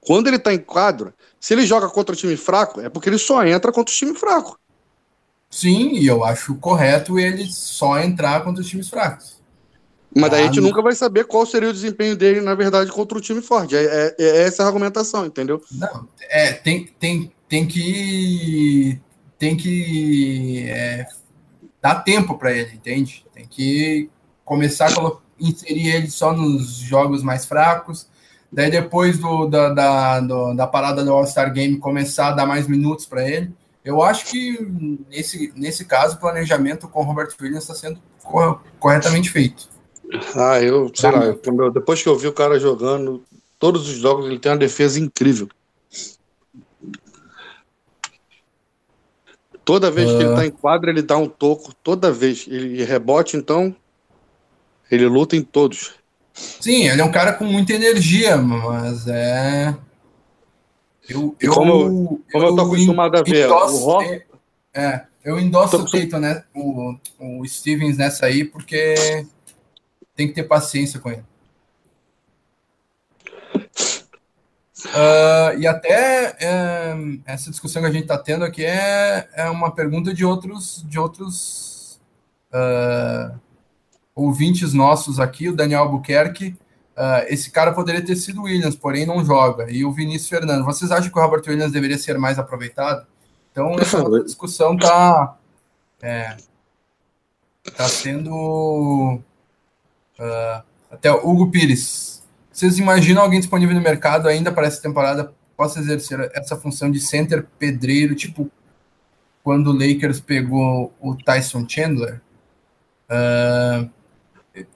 Quando ele tá em quadra, se ele joga contra o time fraco, é porque ele só entra contra o time fraco. Sim, e eu acho correto ele só entrar contra os times fracos. Mas daí a gente nunca vai saber qual seria o desempenho dele, na verdade, contra o time forte. É, é, é essa a argumentação, entendeu? Não, é, tem, tem, tem que. Tem que é, dar tempo para ele, entende? Tem que começar a inserir ele só nos jogos mais fracos Daí depois do, da, da, do, da parada do All-Star Game começar a dar mais minutos para ele. Eu acho que nesse, nesse caso o planejamento com o Robert Williams está sendo corretamente feito. Ah, eu sei lá, eu, depois que eu vi o cara jogando, todos os jogos ele tem uma defesa incrível. Toda vez que ele está ah. em quadra, ele dá um toco. Toda vez. Ele rebote, então, ele luta em todos. Sim, ele é um cara com muita energia, mas é. Eu, eu, como, como eu, eu tô acostumado a ver, endosso, o Rock... É, eu endosso o Tatum, né? O, o Stevens nessa aí, porque tem que ter paciência com ele. Uh, <laughs> e até é, essa discussão que a gente está tendo aqui é, é uma pergunta de outros de outros uh, ouvintes nossos aqui, o Daniel Albuquerque, uh, esse cara poderia ter sido Williams, porém não joga. E o Vinícius Fernando, vocês acham que o Robert Williams deveria ser mais aproveitado? Então, <laughs> essa discussão está é, tá sendo. Uh, até o Hugo Pires. Vocês imaginam alguém disponível no mercado ainda para essa temporada possa exercer essa função de center pedreiro, tipo quando o Lakers pegou o Tyson Chandler? Uh,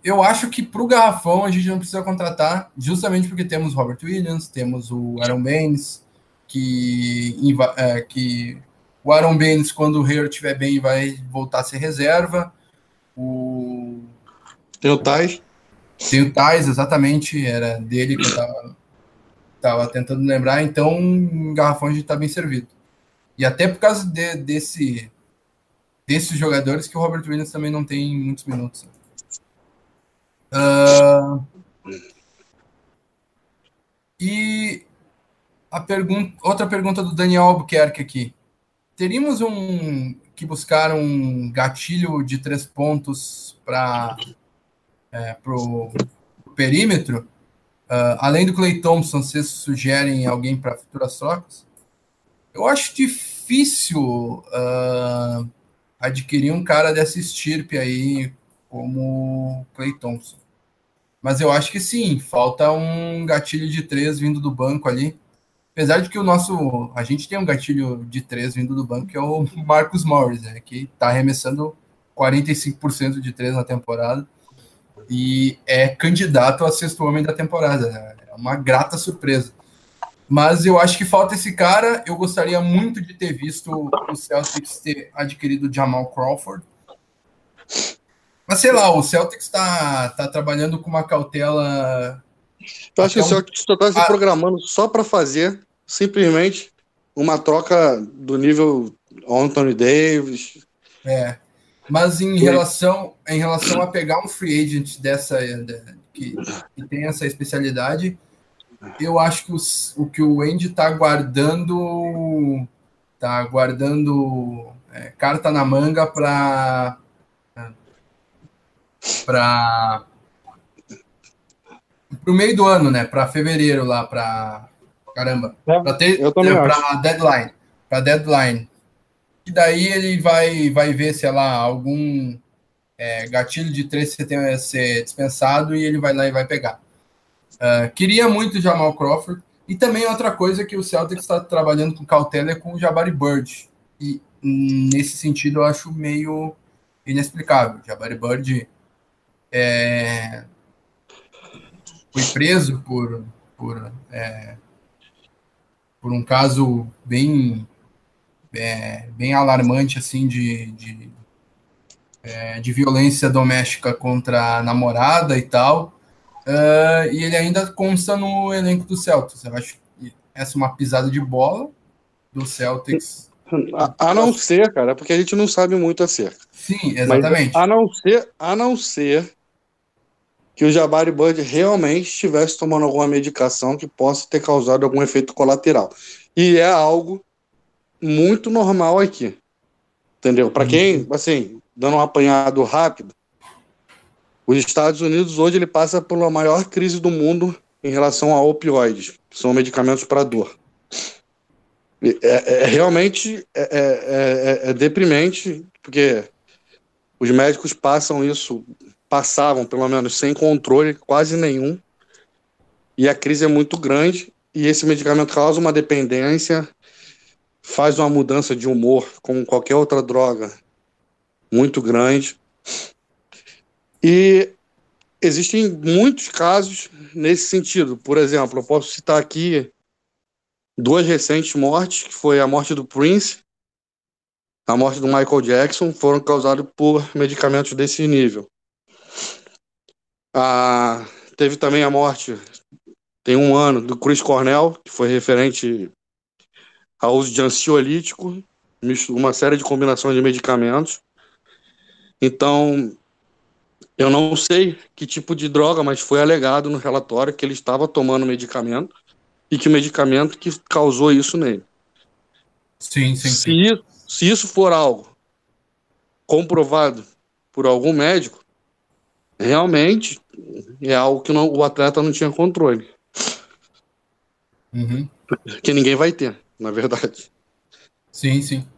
eu acho que para o garrafão a gente não precisa contratar, justamente porque temos Robert Williams, temos o Aaron Baines, que, é, que o Aaron Baines, quando o Hayward estiver bem, vai voltar a ser reserva. O... Tem o Tais. Tem o Tais, exatamente, era dele que eu estava tava tentando lembrar, então o garrafão a gente está bem servido. E até por causa de, desse, desses jogadores que o Robert Williams também não tem muitos minutos. Uh, e a pergunta, outra pergunta do Daniel Albuquerque aqui. Teríamos um que buscar um gatilho de três pontos para é, o perímetro? Uh, além do Clay Thompson, vocês sugerem alguém para futuras trocas? Eu acho difícil uh, adquirir um cara dessa estirpe aí como Clay Thompson. Mas eu acho que sim, falta um gatilho de três vindo do banco ali. Apesar de que o nosso. A gente tem um gatilho de três vindo do banco, que é o Marcos Morris, né, que está arremessando 45% de três na temporada. E é candidato a sexto homem da temporada. Né? É uma grata surpresa. Mas eu acho que falta esse cara. Eu gostaria muito de ter visto o Celtics ter adquirido o Jamal Crawford. Mas sei lá, o Celtics está tá trabalhando com uma cautela Eu acho que o Celtics só está se programando só para fazer simplesmente uma troca do nível Anthony Davis. É. Mas em relação, em relação a pegar um free agent dessa que, que tem essa especialidade, eu acho que os, o que o Andy está guardando tá guardando é, carta na manga para para o meio do ano, né? Para fevereiro lá, para caramba, é, para ter para deadline, para deadline. E daí ele vai vai ver se lá algum é, gatilho de três você tem a ser dispensado e ele vai lá e vai pegar. Uh, queria muito Jamal Crawford e também outra coisa que o Celtics está trabalhando com cautela é com o Jabari Bird e nesse sentido eu acho meio inexplicável. Jabari Bird é, foi preso por, por, é, por um caso bem, é, bem alarmante assim de, de, é, de, violência doméstica contra a namorada e tal. Uh, e ele ainda consta no elenco do Celtics. Eu acho que essa é uma pisada de bola do Celtics. A, a não ser, cara, porque a gente não sabe muito acerca. Sim, exatamente. Mas a não ser, a não ser que o Jabari Bird realmente estivesse tomando alguma medicação que possa ter causado algum efeito colateral. E é algo muito normal aqui. Entendeu? Para quem, uhum. assim, dando um apanhado rápido, os Estados Unidos hoje ele passa pela maior crise do mundo em relação a opioides, que são medicamentos para dor. É, é, é realmente é, é, é, é deprimente, porque os médicos passam isso passavam, pelo menos, sem controle quase nenhum. E a crise é muito grande. E esse medicamento causa uma dependência, faz uma mudança de humor, como qualquer outra droga, muito grande. E existem muitos casos nesse sentido. Por exemplo, eu posso citar aqui duas recentes mortes, que foi a morte do Prince, a morte do Michael Jackson, foram causadas por medicamentos desse nível. Ah, teve também a morte, tem um ano, do Chris Cornell, que foi referente ao uso de ansiolítico, uma série de combinações de medicamentos. Então, eu não sei que tipo de droga, mas foi alegado no relatório que ele estava tomando medicamento e que o medicamento que causou isso nele. Sim, sim. Se, sim. se isso for algo comprovado por algum médico, realmente é algo que não, o atleta não tinha controle. Uhum. Que ninguém vai ter, na verdade. Sim, sim.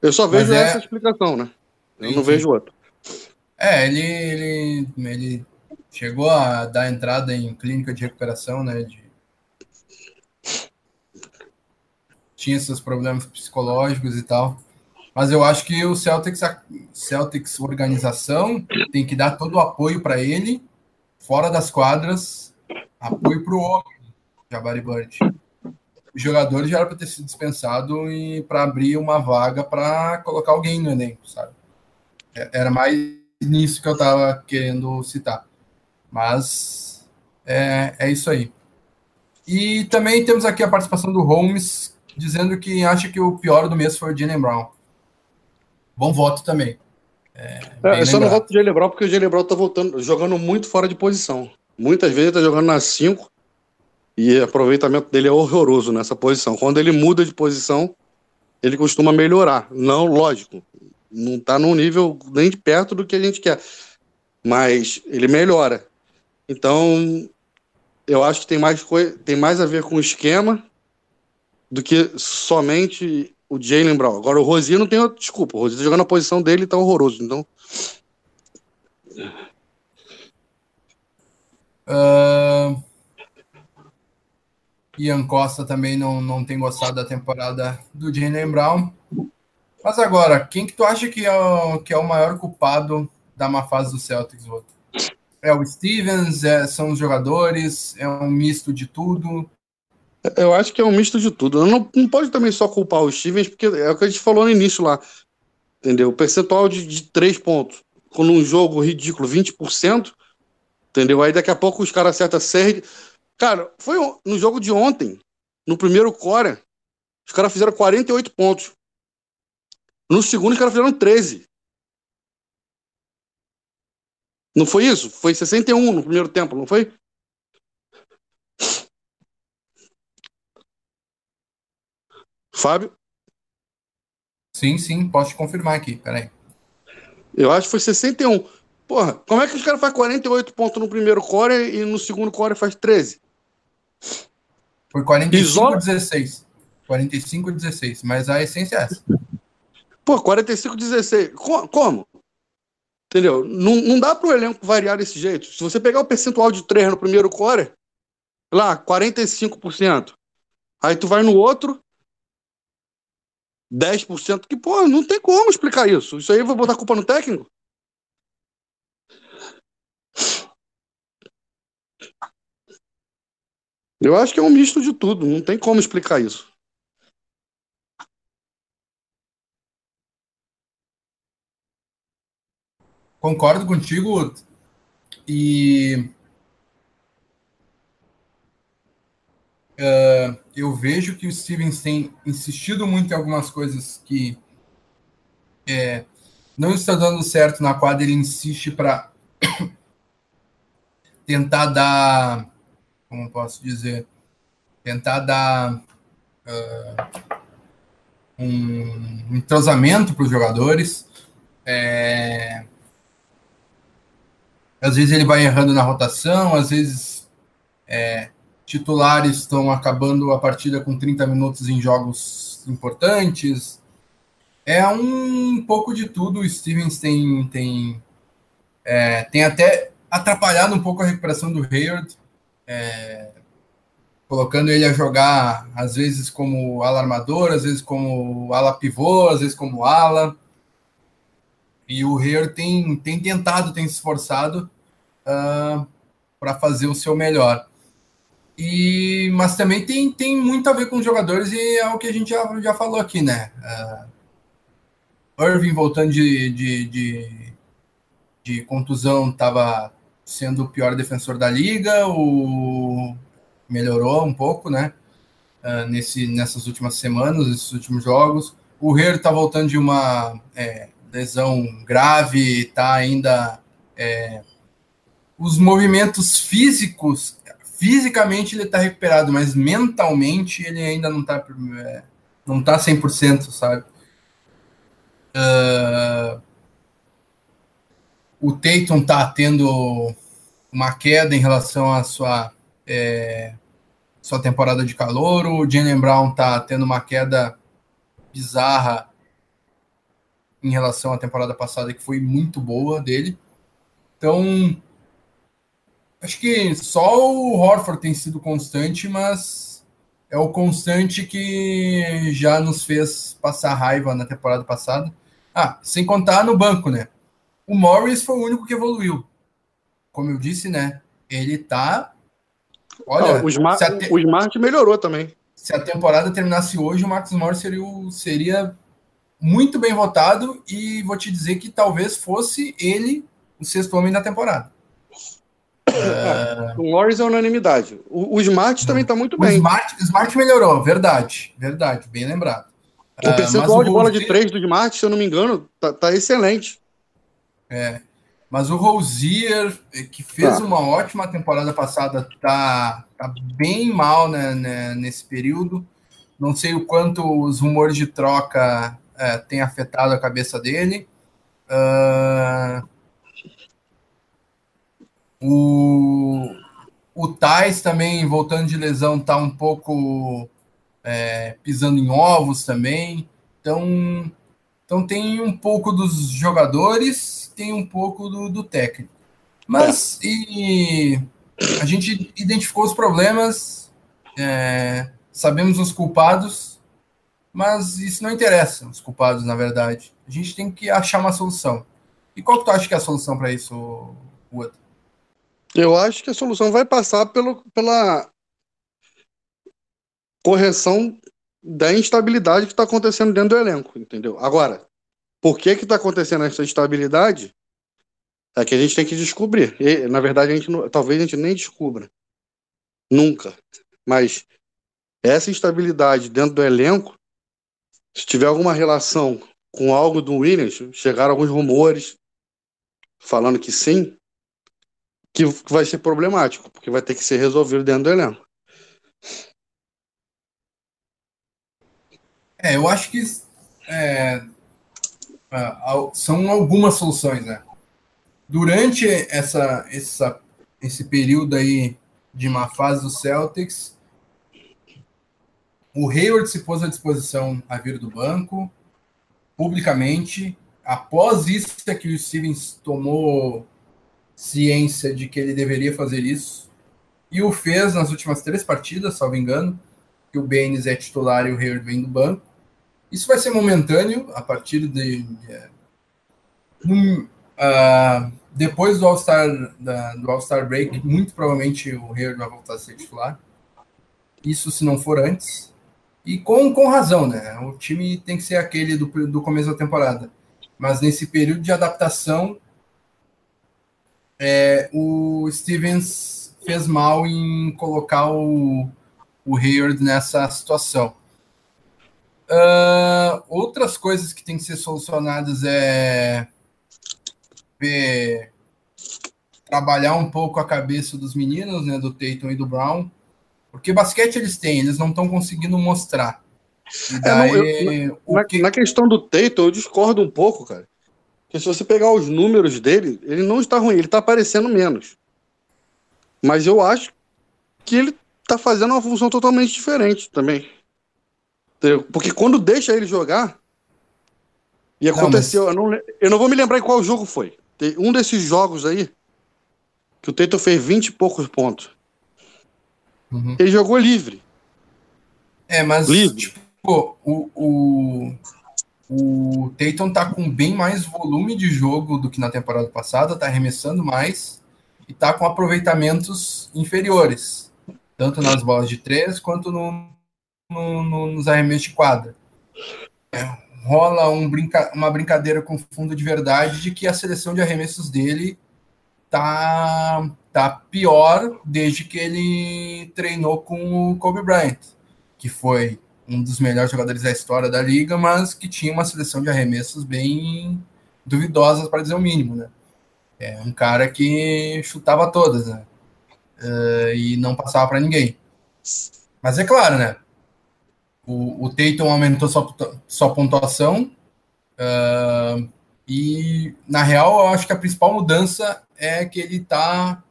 Eu só vejo é... essa explicação, né? Eu sim, não vejo outra. É, ele, ele, ele chegou a dar entrada em clínica de recuperação, né? De... Tinha seus problemas psicológicos e tal. Mas eu acho que o Celtics, Celtics organização tem que dar todo o apoio para ele, fora das quadras, apoio para o homem, Jabari Bird. Os jogadores já era para ter sido dispensado e para abrir uma vaga para colocar alguém no elenco, sabe? É, era mais nisso que eu estava querendo citar. Mas é, é isso aí. E também temos aqui a participação do Holmes, dizendo que acha que o pior do mês foi o Jalen Brown. Bom voto também. É, é, eu só não voto o Jalen Brown porque o Jalen Brown tá voltando, jogando muito fora de posição. Muitas vezes ele tá jogando nas 5 e o aproveitamento dele é horroroso nessa posição. Quando ele muda de posição, ele costuma melhorar. Não, lógico, não tá num nível nem de perto do que a gente quer, mas ele melhora. Então, eu acho que tem mais, tem mais a ver com o esquema do que somente o Jalen Brown. Agora o Rosinha não tem outra desculpa. O Rosinha tá jogando na posição dele e tá horroroso. Então. Uh... Ian Costa também não, não tem gostado da temporada do Jalen Brown. Mas agora, quem que tu acha que é o, que é o maior culpado da má fase do Celtics? É o Stevens? É, são os jogadores? É um misto de tudo? Eu acho que é um misto de tudo. Não, não pode também só culpar o Stevens, porque é o que a gente falou no início lá. Entendeu? O percentual de, de três pontos, com um jogo ridículo, 20%, Entendeu? Aí daqui a pouco os caras acertam. Cara, foi no jogo de ontem, no primeiro core, os caras fizeram 48 pontos. No segundo, os caras fizeram 13. Não foi isso? Foi 61 no primeiro tempo, não foi? Fábio? Sim, sim, posso te confirmar aqui, peraí. Eu acho que foi 61. Porra, como é que os caras fazem 48 pontos no primeiro core e no segundo core faz 13? Foi 45 Isola... 16. 45 16, mas a essência é essa. Pô, 45 16. Como? Entendeu? Não, não dá para o elenco variar desse jeito. Se você pegar o percentual de 3 no primeiro core, lá, 45%. Aí tu vai no outro, 10%, que, pô, não tem como explicar isso. Isso aí eu vou botar culpa no técnico? Eu acho que é um misto de tudo, não tem como explicar isso. Concordo contigo e uh, eu vejo que o Stevens tem insistido muito em algumas coisas que é, não está dando certo na quadra. Ele insiste para <coughs> tentar dar, como posso dizer, tentar dar uh, um entrosamento para os jogadores. É, às vezes ele vai errando na rotação, às vezes é, titulares estão acabando a partida com 30 minutos em jogos importantes. É um pouco de tudo. O Stevens tem, tem, é, tem até atrapalhado um pouco a recuperação do Hayward, é, colocando ele a jogar às vezes como ala armador, às vezes como ala pivô, às vezes como ala. E o Hayward tem, tem tentado, tem se esforçado uh, ah, para fazer o seu melhor. E, mas também tem, tem muito a ver com os jogadores e é o que a gente já, já falou aqui, né? Uh, Irving voltando de, de, de, de contusão estava sendo o pior defensor da liga, o melhorou um pouco, né? Uh, nesse, nessas últimas semanas, nesses últimos jogos. O Her está voltando de uma é, lesão grave, está ainda é, os movimentos físicos, fisicamente ele está recuperado, mas mentalmente ele ainda não está é, não tá 100%, sabe? Uh, o Tatum está tendo uma queda em relação à sua é, sua temporada de calor, o Jalen Brown está tendo uma queda bizarra em relação à temporada passada, que foi muito boa dele. Então, Acho que só o Horford tem sido constante, mas é o constante que já nos fez passar raiva na temporada passada. Ah, sem contar no banco, né? O Morris foi o único que evoluiu. Como eu disse, né? Ele tá. Olha, Não, o, Smart, te... o Smart melhorou também. Se a temporada terminasse hoje, o Marcos Morris seria, seria muito bem votado e vou te dizer que talvez fosse ele o sexto homem da temporada. É, o Morris é unanimidade. O, o Smart também está muito bem. O Smart, Smart melhorou, verdade. Verdade, bem lembrado. O uh, percentual de bola de três do Smart, se eu não me engano, tá, tá excelente. É. Mas o Rosier, que fez tá. uma ótima temporada passada, tá, tá bem mal né, né, nesse período. Não sei o quanto os rumores de troca é, têm afetado a cabeça dele. Uh, o, o Tais também, voltando de lesão, está um pouco é, pisando em ovos também. Então, então tem um pouco dos jogadores, tem um pouco do, do técnico. Mas e a gente identificou os problemas, é, sabemos os culpados, mas isso não interessa, os culpados, na verdade. A gente tem que achar uma solução. E qual que tu acha que é a solução para isso, Wood? Eu acho que a solução vai passar pelo, pela correção da instabilidade que está acontecendo dentro do elenco, entendeu? Agora, por que que está acontecendo essa instabilidade? É que a gente tem que descobrir. E, na verdade, a gente não, talvez a gente nem descubra. Nunca. Mas essa instabilidade dentro do elenco, se tiver alguma relação com algo do Williams, chegaram alguns rumores falando que sim, que vai ser problemático, porque vai ter que ser resolvido dentro do elenco. É, eu acho que é, são algumas soluções, né? Durante essa, essa, esse período aí de má fase do Celtics, o Hayward se pôs à disposição a vir do banco, publicamente. Após isso é que o Stevens tomou ciência de que ele deveria fazer isso e o fez nas últimas três partidas, salvo engano, que o Baines é titular e o Hayward vem do banco. Isso vai ser momentâneo a partir de, de um, uh, depois do All-Star do All-Star Break, muito provavelmente o Hayward vai voltar a ser titular. Isso se não for antes. E com, com razão, né? O time tem que ser aquele do, do começo da temporada. Mas nesse período de adaptação, é, o Stevens fez mal em colocar o, o Hayward nessa situação. Uh, outras coisas que tem que ser solucionadas é ver, trabalhar um pouco a cabeça dos meninos, né, do Tatum e do Brown, porque basquete eles têm, eles não estão conseguindo mostrar. Daí, é, não, eu, na, que... na, questão do Tatum, eu discordo um pouco, cara. Porque se você pegar os números dele, ele não está ruim, ele está aparecendo menos. Mas eu acho que ele está fazendo uma função totalmente diferente também. Porque quando deixa ele jogar, e aconteceu, não, mas... eu, não, eu não vou me lembrar em qual jogo foi. Um desses jogos aí, que o Tatum fez 20 e poucos pontos. Uhum. Ele jogou livre. É, mas livre. Tipo, o, o, o Tatum tá com bem mais volume de jogo do que na temporada passada, tá arremessando mais e tá com aproveitamentos inferiores, tanto nas bolas de três quanto no, no, no, nos arremessos de quadra. É, rola um brinca, uma brincadeira com fundo de verdade de que a seleção de arremessos dele tá, tá pior desde que ele treinou com o Kobe Bryant, que foi um dos melhores jogadores da história da liga, mas que tinha uma seleção de arremessos bem duvidosas, para dizer o mínimo, né? É um cara que chutava todas, né? Uh, e não passava para ninguém. Mas é claro, né? O, o Tatum aumentou sua, sua pontuação. Uh, e, na real, eu acho que a principal mudança é que ele está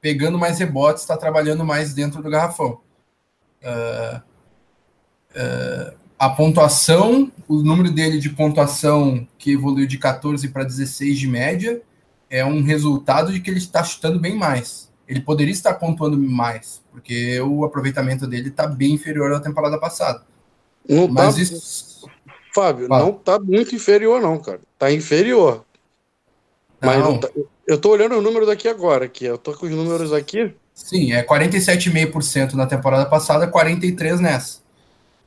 pegando mais rebotes, está trabalhando mais dentro do garrafão. Uh, uh, a pontuação, o número dele de pontuação que evoluiu de 14 para 16 de média, é um resultado de que ele está chutando bem mais. Ele poderia estar pontuando mais, porque o aproveitamento dele está bem inferior à temporada passada. Não tá Mas tá, isso... Fábio, não tá muito inferior, não, cara. Tá inferior. Mas não. Não tá... eu tô olhando o número daqui agora, aqui. Eu tô com os números aqui. Sim, é 47,5% na temporada passada, 43% nessa.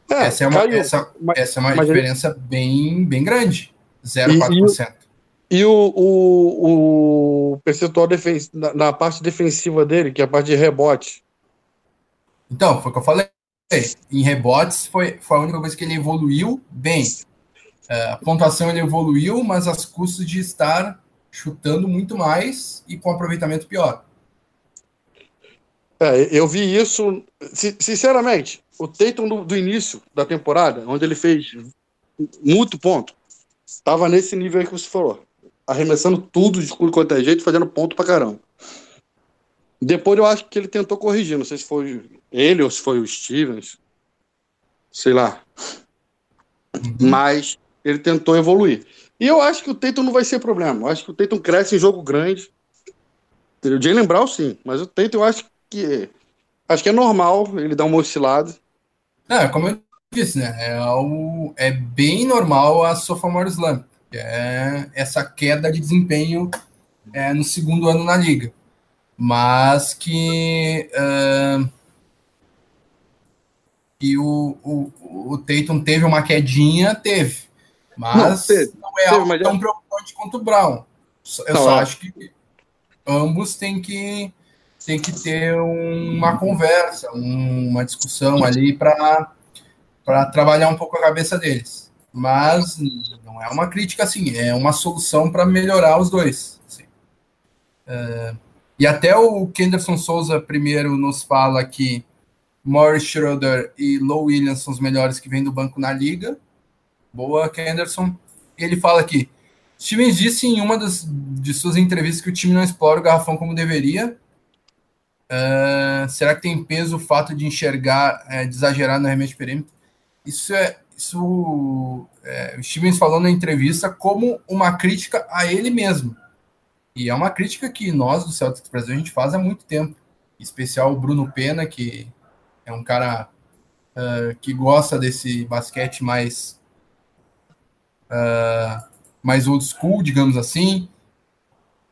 É, essa é uma, essa, mas, essa é uma diferença ele... bem, bem grande. 0,4%. E, e, o, o, o percentual defen na, na parte defensiva dele, que é a parte de rebote. Então, foi o que eu falei em rebotes foi, foi a única coisa que ele evoluiu bem. Uh, a pontuação ele evoluiu, mas as custas de estar chutando muito mais e com aproveitamento pior. É, eu vi isso, sinceramente, o Tatum do, do, início da temporada, onde ele fez muito ponto, estava nesse nível aí que você falou, arremessando tudo de tudo quanto é jeito, fazendo ponto pra caramba. Depois eu acho que ele tentou corrigir, não sei se foi ele ou se foi o Stevens, sei lá. Uhum. Mas ele tentou evoluir. E eu acho que o Tatum não vai ser problema. Eu acho que o Tatum cresce em jogo grande. O Jalen Brown sim, mas o Tatum eu acho que acho que é normal ele dar uma oscilada. É, como eu disse, né? É, o, é bem normal a sophomore que é essa queda de desempenho é, no segundo ano na liga mas que, uh, que o, o, o Tatum teve uma quedinha, teve, mas não, teve, não é teve, algo tão é... preocupante quanto o Brown. Eu não, só é... acho que ambos têm que, têm que ter uma conversa, uma discussão ali para trabalhar um pouco a cabeça deles. Mas não é uma crítica assim, é uma solução para melhorar os dois. Assim. Uh, e até o Kenderson Souza primeiro nos fala que Morris Schroeder e Low Williams são os melhores que vêm do banco na liga. Boa, Kenderson. Ele fala aqui: Stevens disse em uma das, de suas entrevistas que o time não explora o garrafão como deveria. Uh, será que tem peso o fato de enxergar, é, de exagerar no arremesso de perímetro? Isso é. Isso, é, o Stevens falou na entrevista como uma crítica a ele mesmo. E é uma crítica que nós do Celtics Brasil a gente faz há muito tempo. Em especial o Bruno Pena, que é um cara uh, que gosta desse basquete mais uh, mais old school, digamos assim.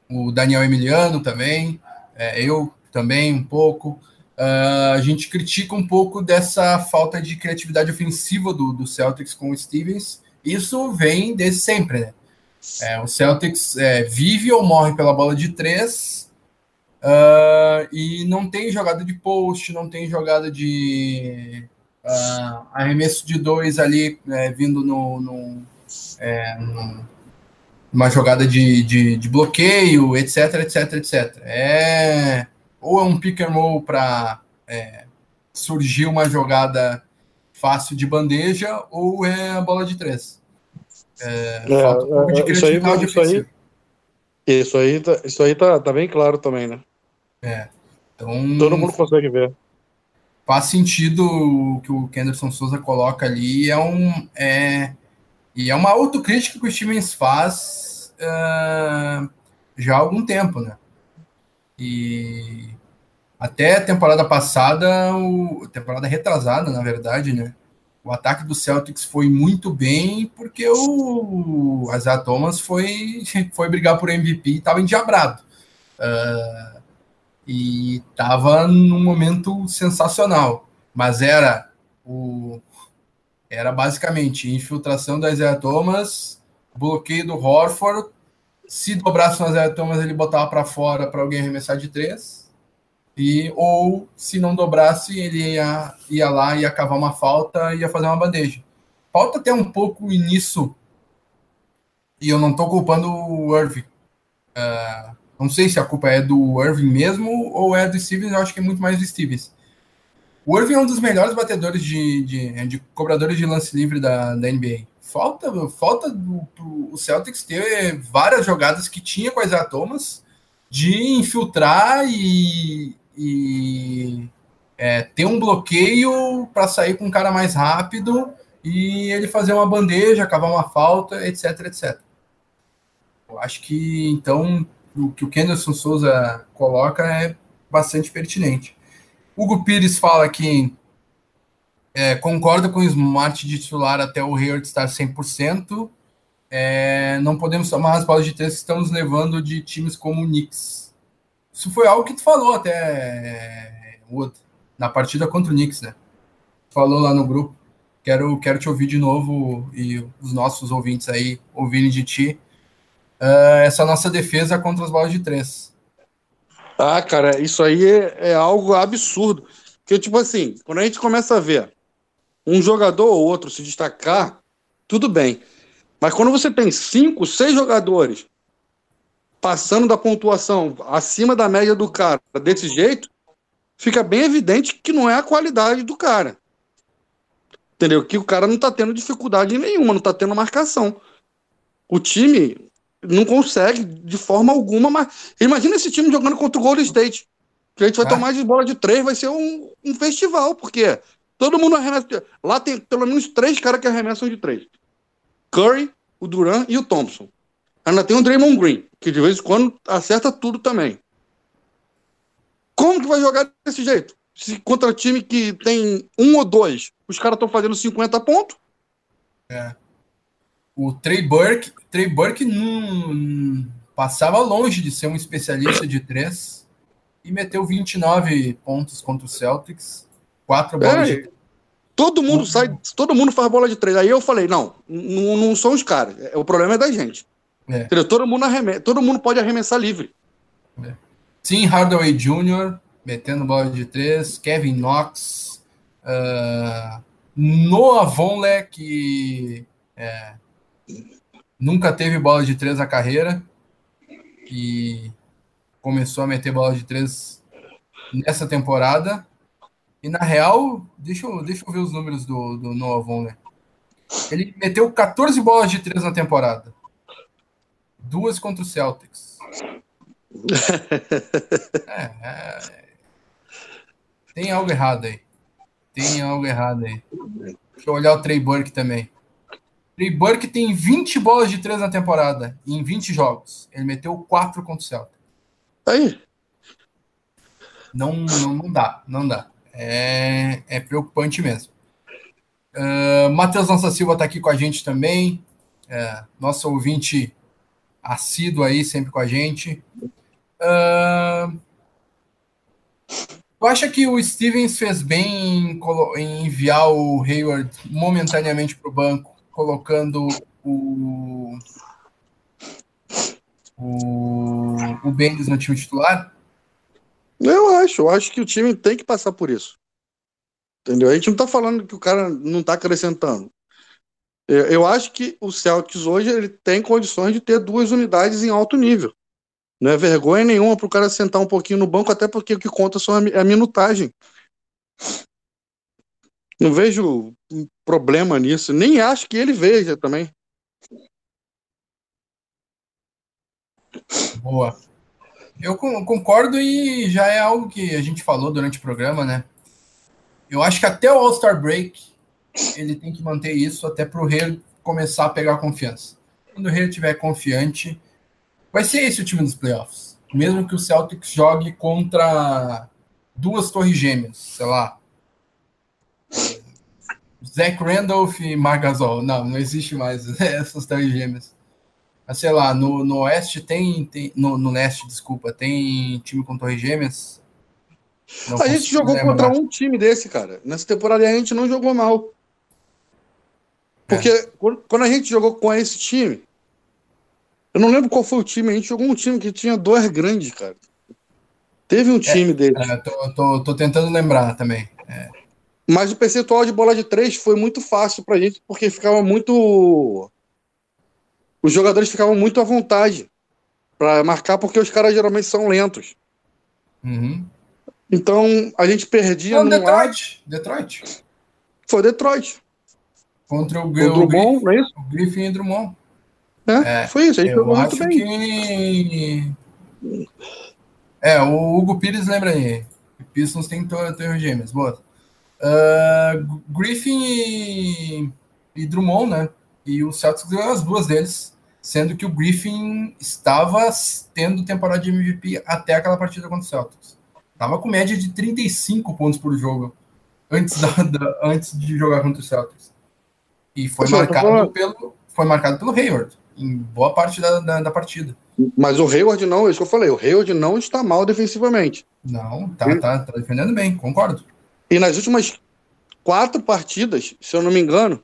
O Daniel Emiliano também, é, eu também um pouco. Uh, a gente critica um pouco dessa falta de criatividade ofensiva do, do Celtics com o Stevens. Isso vem desde sempre, né? É, o Celtics é, vive ou morre pela bola de três uh, e não tem jogada de post, não tem jogada de uh, arremesso de dois ali é, vindo no, no, é, numa jogada de, de, de, bloqueio, etc, etc, etc. É, ou é um pick and roll para é, surgir uma jogada fácil de bandeja, ou é a bola de três. É, é, um pouco de é, isso aí, isso aí, isso aí, tá, isso aí tá, tá bem claro também, né? É. Então, Todo mundo consegue ver. Faz sentido o que o Kenderson Souza coloca ali. É um, é, e é uma autocrítica que o Stevens faz uh, já há algum tempo, né? E até a temporada passada, o, temporada retrasada, na verdade, né? O ataque do Celtics foi muito bem porque o Isaiah Thomas foi, foi brigar por MVP e estava endiabrado. Uh, e estava num momento sensacional. Mas era o, era basicamente infiltração do Isaiah Thomas, bloqueio do Horford. Se dobrasse no Isaiah Thomas, ele botava para fora para alguém arremessar de três. E, ou se não dobrasse, ele ia, ia lá, ia cavar uma falta ia fazer uma bandeja. Falta até um pouco nisso. E eu não estou culpando o Irving. Uh, não sei se a culpa é do Irving mesmo ou é do Stevens. Eu acho que é muito mais do Stevens. O Irving é um dos melhores batedores de, de, de cobradores de lance livre da, da NBA. Falta, falta do, o Celtics ter várias jogadas que tinha com as Thomas de infiltrar e, e é, ter um bloqueio para sair com um cara mais rápido e ele fazer uma bandeja, acabar uma falta, etc, etc. Eu acho que então o que o Kenderson Souza coloca é bastante pertinente. Hugo Pires fala que é, concorda com o Smart de titular até o Hayward estar 100%. É, não podemos tomar as bolas de três que estamos levando de times como o Knicks. Isso foi algo que tu falou até, Wood, na partida contra o Knicks, né? Falou lá no grupo. Quero, quero te ouvir de novo e os nossos ouvintes aí ouvirem de ti uh, essa nossa defesa contra as bolas de três. Ah, cara, isso aí é, é algo absurdo. Porque, tipo assim, quando a gente começa a ver um jogador ou outro se destacar, tudo bem. Mas quando você tem cinco, seis jogadores passando da pontuação acima da média do cara desse jeito, fica bem evidente que não é a qualidade do cara. Entendeu? Que o cara não tá tendo dificuldade nenhuma, não tá tendo marcação. O time não consegue de forma alguma, mas imagina esse time jogando contra o Golden State. Que a gente vai ah. tomar de bola de três, vai ser um, um festival, porque todo mundo arremessa. Lá tem pelo menos três caras que arremessam de três: Curry, o Duran e o Thompson. Ainda tem o Draymond Green, que de vez em quando acerta tudo também. Como que vai jogar desse jeito? Se contra time que tem um ou dois, os caras estão fazendo 50 pontos. É. O Trey Burke, Trey Burke não passava longe de ser um especialista de três e meteu 29 pontos contra o Celtics, quatro bolas é, de Todo mundo sai, todo mundo faz bola de três. Aí eu falei, não, não, não são os caras. É, o problema é da gente. É. Todo, mundo arreme, todo mundo pode arremessar livre. Tim Hardaway Jr., metendo bola de três, Kevin Knox, uh, Noah Vonleh, que é, nunca teve bola de três na carreira, e começou a meter bola de três nessa temporada. E na real, deixa eu, deixa eu ver os números do, do Noah Vonleh. Ele meteu 14 bolas de três na temporada. Duas contra o Celtics. <laughs> É, é, tem algo errado aí. Tem algo errado aí. Deixa eu olhar o Trey Burke também. Trey Burke tem 20 bolas de três na temporada, em 20 jogos. Ele meteu 4 contra o Celtics. Aí. Não, não, não dá, não dá. É, é preocupante mesmo. Uh, Matheus Nossa Silva está aqui com a gente também. É, nosso ouvinte assíduo aí, sempre com a gente. Uh, tu acha que o Stevens fez bem em, em enviar o Hayward momentaneamente para o banco, colocando o, o, o Bendis no time titular? Eu acho, eu acho que o time tem que passar por isso. Entendeu? A gente não está falando que o cara não está acrescentando. Eu acho que o Celtics hoje ele tem condições de ter duas unidades em alto nível. Não é vergonha nenhuma para o cara sentar um pouquinho no banco, até porque o que conta só a minutagem. Não vejo problema nisso. Nem acho que ele veja também. Boa. Eu concordo e já é algo que a gente falou durante o programa, né? Eu acho que até o All-Star Break ele tem que manter isso até para o Rei começar a pegar confiança. Quando o Rei estiver confiante, vai ser esse o time dos playoffs. Mesmo que o Celtics jogue contra duas torres gêmeas, sei lá. Zach Randolph e Margasol. Não, não existe mais <laughs> essas torres gêmeas. Mas, sei lá, no, no Oeste tem. tem no, no Leste, desculpa, tem time com torres gêmeas não a gente jogou lembrar. contra um time desse, cara. Nessa temporada a gente não jogou mal. Porque é. quando a gente jogou com esse time, eu não lembro qual foi o time, a gente jogou um time que tinha dois grandes, cara. Teve um é, time é, dele. É, tô, tô, tô, tentando lembrar também. É. Mas o percentual de bola de três foi muito fácil pra gente, porque ficava muito. Os jogadores ficavam muito à vontade para marcar, porque os caras geralmente são lentos. Uhum. Então a gente perdia no Detroit. Detroit. Foi Detroit. Contra o, o Drummond, não é isso? O Griffin e Drummond. É, é, foi isso, a gente jogou muito bem. Que... É, o Hugo Pires lembra aí. O Pistons tem torre gêmeas, boa. Uh, Griffin e, e Drummond, né? E o Celtics ganhou as duas deles, sendo que o Griffin estava tendo temporada de MVP até aquela partida contra o Celtics. Tava com média de 35 pontos por jogo antes, da, <laughs> da antes de jogar contra o Celtics. E foi marcado pelo foi marcado pelo Hayward em boa parte da, da, da, partida. Mas o Hayward não, é isso que eu falei, o Hayward não está mal defensivamente. Não, tá, tá, tá defendendo bem, concordo. E nas últimas quatro partidas, se eu não me engano,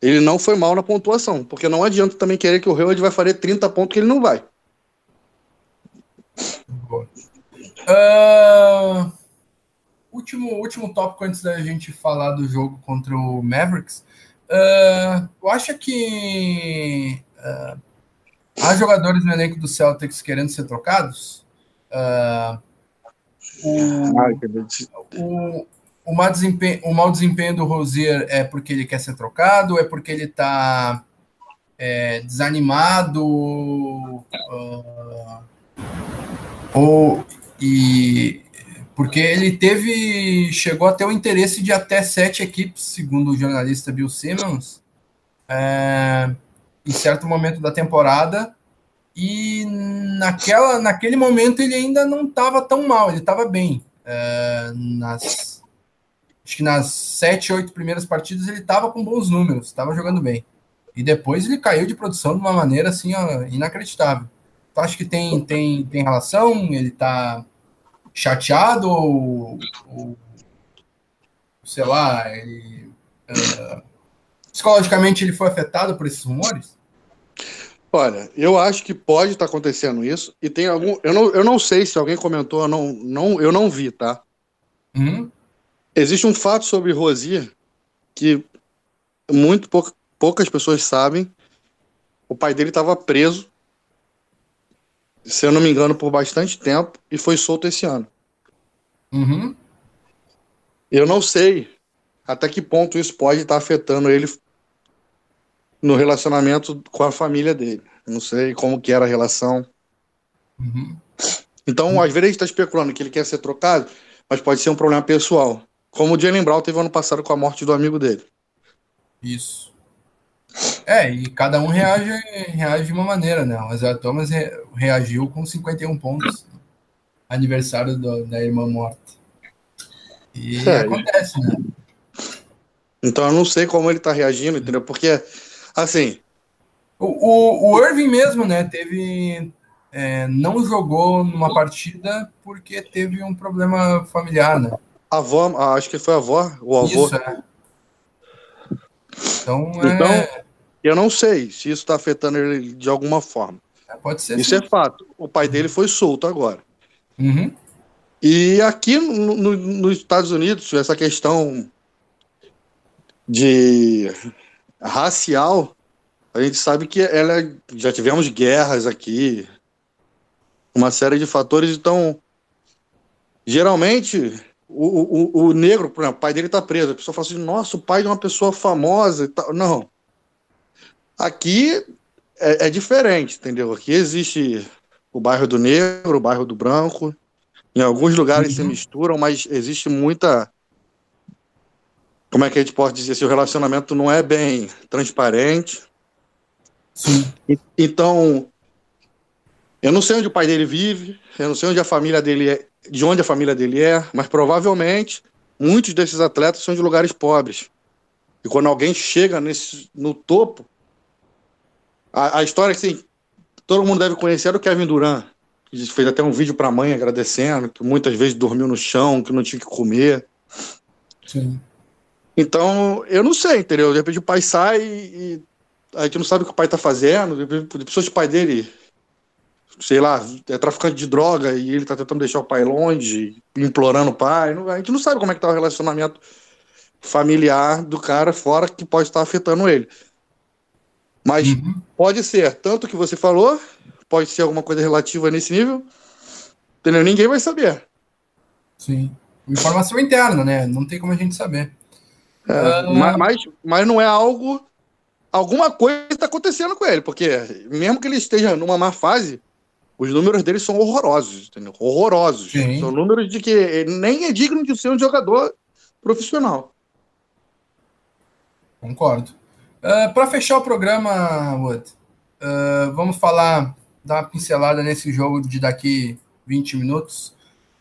ele não foi mal na pontuação, porque não adianta também querer que o Hayward vai fazer 30 pontos que ele não vai. Uh, último, último tópico antes da gente falar do jogo contra o Mavericks. Uh, eu acho que uh, há jogadores no elenco do Celtics querendo ser trocados. Uh, o, o, o, mau desempenho, o mau desempenho do Rosier é porque ele quer ser trocado? É porque ele está é, desanimado? Uh, ou e porque ele teve chegou a ter o interesse de até sete equipes, segundo o jornalista Bill Simmons, é, em certo momento da temporada. E naquela, naquele momento ele ainda não estava tão mal, ele estava bem. É, nas, acho que nas sete, oito primeiras partidas ele estava com bons números, estava jogando bem. E depois ele caiu de produção de uma maneira assim ó, inacreditável. Tu acha que tem, tem, tem relação? Ele tá chateado ou, ou sei lá, ele, uh, psicologicamente ele foi afetado por esses rumores? Olha, eu acho que pode estar tá acontecendo isso, e tem algum. Eu não, eu não sei se alguém comentou, eu não, não, eu não vi, tá? Uhum. Existe um fato sobre Rosier que muito pou, poucas pessoas sabem. O pai dele estava preso, se eu não me engano, por bastante tempo, e foi solto esse ano. Uhum. Eu não sei até que ponto isso pode estar tá afetando ele no relacionamento com a família dele. não sei como que era a relação. Uhum. Então, às vezes, está especulando que ele quer ser trocado, mas pode ser um problema pessoal. Como o Jalen Brown teve ano passado com a morte do amigo dele. Isso. É, e cada um reage, reage de uma maneira, né? O Isaiah Thomas re, reagiu com 51 pontos. Aniversário do, da irmã morta. E é, acontece, né? Então eu não sei como ele tá reagindo, entendeu? Porque Assim. O, o, o Irving mesmo, né, teve. É, não jogou numa partida porque teve um problema familiar, né? A avó, acho que foi a avó, o avô. Isso, é. Então, é... então, eu não sei se isso está afetando ele de alguma forma. É, pode ser. Isso sim. é fato. O pai dele foi solto agora. Uhum. E aqui no, no, nos Estados Unidos, essa questão de racial, a gente sabe que ela já tivemos guerras aqui, uma série de fatores. Então, geralmente, o, o, o negro, por exemplo, o pai dele está preso. A pessoa fala assim: nossa, o pai de uma pessoa famosa e tal. Não. Aqui é, é diferente, entendeu? Aqui existe o bairro do negro, o bairro do branco. Em alguns lugares uhum. se misturam, mas existe muita como é que a gente pode dizer se o relacionamento não é bem transparente. Sim. Então, eu não sei onde o pai dele vive, eu não sei onde a família dele é, de onde a família dele é, mas provavelmente muitos desses atletas são de lugares pobres. E quando alguém chega nesse, no topo, a, a história que assim, todo mundo deve conhecer é do Kevin Durant, que fez até um vídeo para a mãe agradecendo, que muitas vezes dormiu no chão, que não tinha que comer. Sim. Então, eu não sei, entendeu? De repente o pai sai e a gente não sabe o que o pai está fazendo. De pessoas o pai dele, sei lá, é traficante de droga e ele está tentando deixar o pai longe, implorando o pai. A gente não sabe como é que tá o relacionamento familiar do cara fora que pode estar afetando ele. Mas uhum. pode ser tanto que você falou, pode ser alguma coisa relativa nesse nível, entendeu? Ninguém vai saber. Sim. Informação interna, né? Não tem como a gente saber. É, uh... mas, mas não é algo. Alguma coisa está acontecendo com ele, porque mesmo que ele esteja numa má fase, os números dele são horrorosos, entendeu? Horrorosos. Sim. São números de que ele nem é digno de ser um jogador profissional. Concordo. Uh, Para fechar o programa, Wood, uh, vamos falar, dar uma pincelada nesse jogo de daqui 20 minutos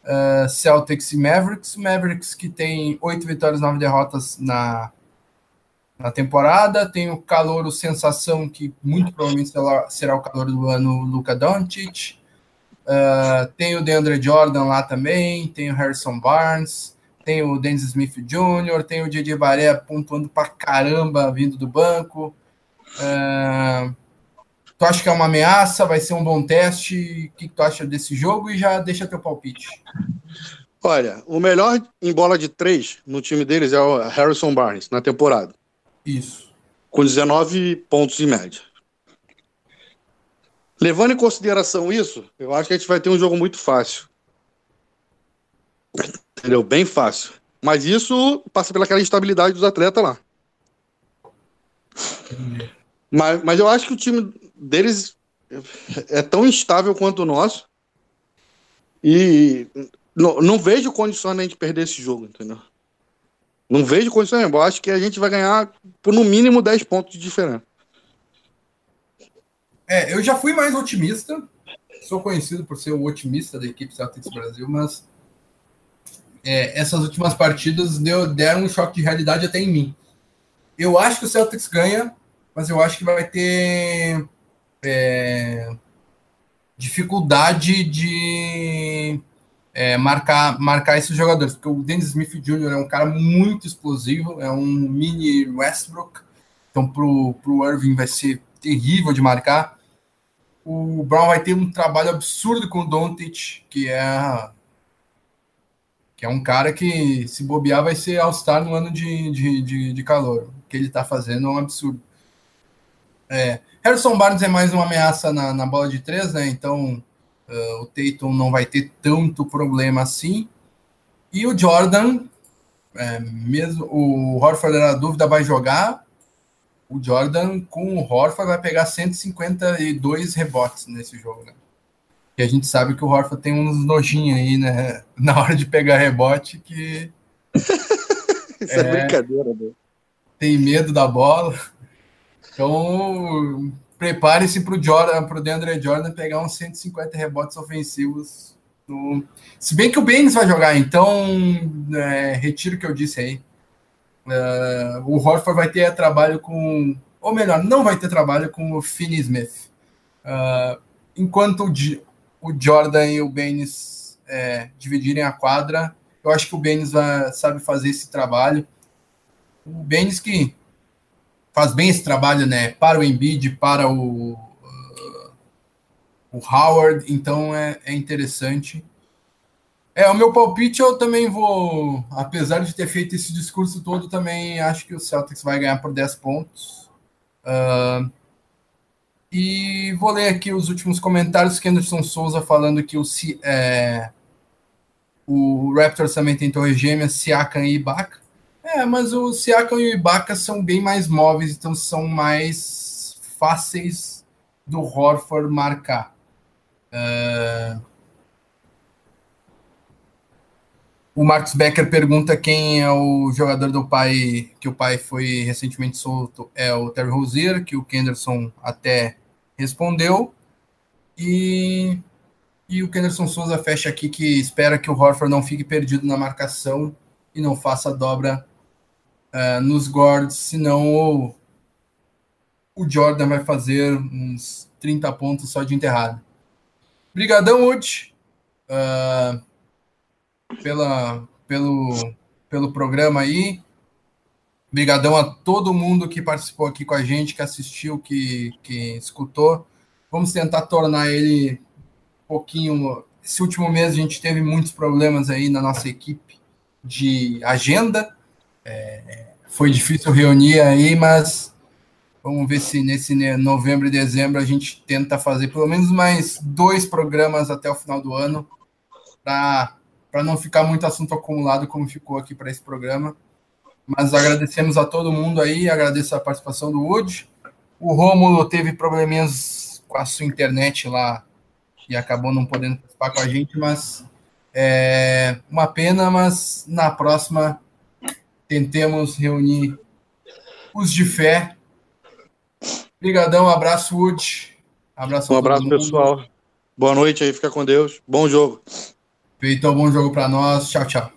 uh, Celtics e Mavericks. Mavericks que tem oito vitórias, nove derrotas na, na temporada. Tem o calor, sensação que muito provavelmente será, será o calor do ano, Luca Doncic. Uh, tem o DeAndre Jordan lá também, tem o Harrison Barnes, tem o Dennis Smith Jr., tem o DJ Baré pontuando pra caramba vindo do banco. Uh, Tu acha que é uma ameaça? Vai ser um bom teste? O que, tu acha desse jogo? E já deixa teu palpite. Olha, o melhor em bola de três no time deles é o Harrison Barnes, na temporada. Isso. Com 19 pontos em média. Levando em consideração isso, eu acho que a gente vai ter um jogo muito fácil. Entendeu? Bem fácil. Mas isso passa pelaquela instabilidade dos atletas lá. Mas, mas eu acho que o time deles é tão instável quanto o nosso. E não, não vejo condições de a gente perder esse jogo, entendeu? Não vejo condições. Eu acho que a gente vai ganhar por no mínimo 10 pontos de diferença. É, eu já fui mais otimista. Sou conhecido por ser o otimista da equipe Celtics Brasil, mas é, essas últimas partidas deu, deram um choque de realidade até em mim. Eu acho que o Celtics ganha, mas eu acho que vai ter é, dificuldade de é, marcar, marcar esses jogadores, porque o Dennis Smith Jr. é um cara muito explosivo, é um mini Westbrook, então pro, pro Irving vai ser terrível de marcar. O Brown vai ter um trabalho absurdo com o Doncic, que é que é um cara que, se bobear, vai ser All-Star no ano de, de, de, de, calor. O que ele está fazendo é um absurdo. É, Harrison Barnes é mais uma ameaça na, na bola de três, né? Então uh, o Tatum não vai ter tanto problema assim. E o Jordan, é, mesmo o Horford era dúvida, vai jogar. O Jordan com o Horford vai pegar 152 rebotes nesse jogo, né? E a gente sabe que o Horford tem uns nojinhos aí, né? <laughs> Na hora de pegar rebote, que. <laughs> Isso é, é brincadeira, né? Tem medo da bola. Então, prepare-se para o Jordan, para o DeAndre Jordan pegar uns 150 rebotes ofensivos. No... Se bem que o Baines vai jogar, então é, retiro o que eu disse aí. Uh, o Horford vai ter trabalho com. Ou melhor, não vai ter trabalho com o Finney Smith. Uh, enquanto o, o Jordan e o Benes é, dividirem a quadra. Eu acho que o Benes vai, sabe fazer esse trabalho. O Benes que faz bem esse trabalho, né? Para o Embiid, para o, uh, o Howard, então é, é interessante. É, o meu palpite eu também vou, apesar de ter feito esse discurso todo, também acho que o Celtics vai ganhar por 10 pontos. Uh, e vou ler aqui os últimos comentários. Kenderson Souza falando que o, é, o Raptors também tem torre gêmea, Siakam e Ibaka. É, mas o Siakam e o Ibaka são bem mais móveis, então são mais fáceis do Horford marcar. Uh, o Marcos Becker pergunta quem é o jogador do pai, que o pai foi recentemente solto, é o Terry Rozier, que o Kenderson até respondeu. E, e o Kenderson Souza fecha aqui que espera que o Horford não fique perdido na marcação e não faça dobra uh, nos guards, senão o, o Jordan vai fazer uns 30 pontos só de enterrado. Obrigadão, Wood. Uh, pela, pelo, pelo programa aí. Obrigadão a todo mundo que participou aqui com a gente, que assistiu, que, que escutou. Vamos tentar tornar ele um pouquinho. Esse último mês a gente teve muitos problemas aí na nossa equipe de agenda. É, foi difícil reunir aí, mas vamos ver se nesse novembro e dezembro a gente tenta fazer pelo menos mais dois programas até o final do ano para não ficar muito assunto acumulado como ficou aqui para esse programa. Mas agradecemos a todo mundo aí, agradeço a participação do Wood. O Rômulo teve probleminhas com a sua internet lá e acabou não podendo participar com a gente, mas é uma pena, mas na próxima tentemos reunir os de fé. Obrigadão, abraço, Wood. Abraço um abraço, pessoal. Boa noite aí, fica com Deus. Bom jogo. Feito, bom jogo para nós. Tchau, tchau.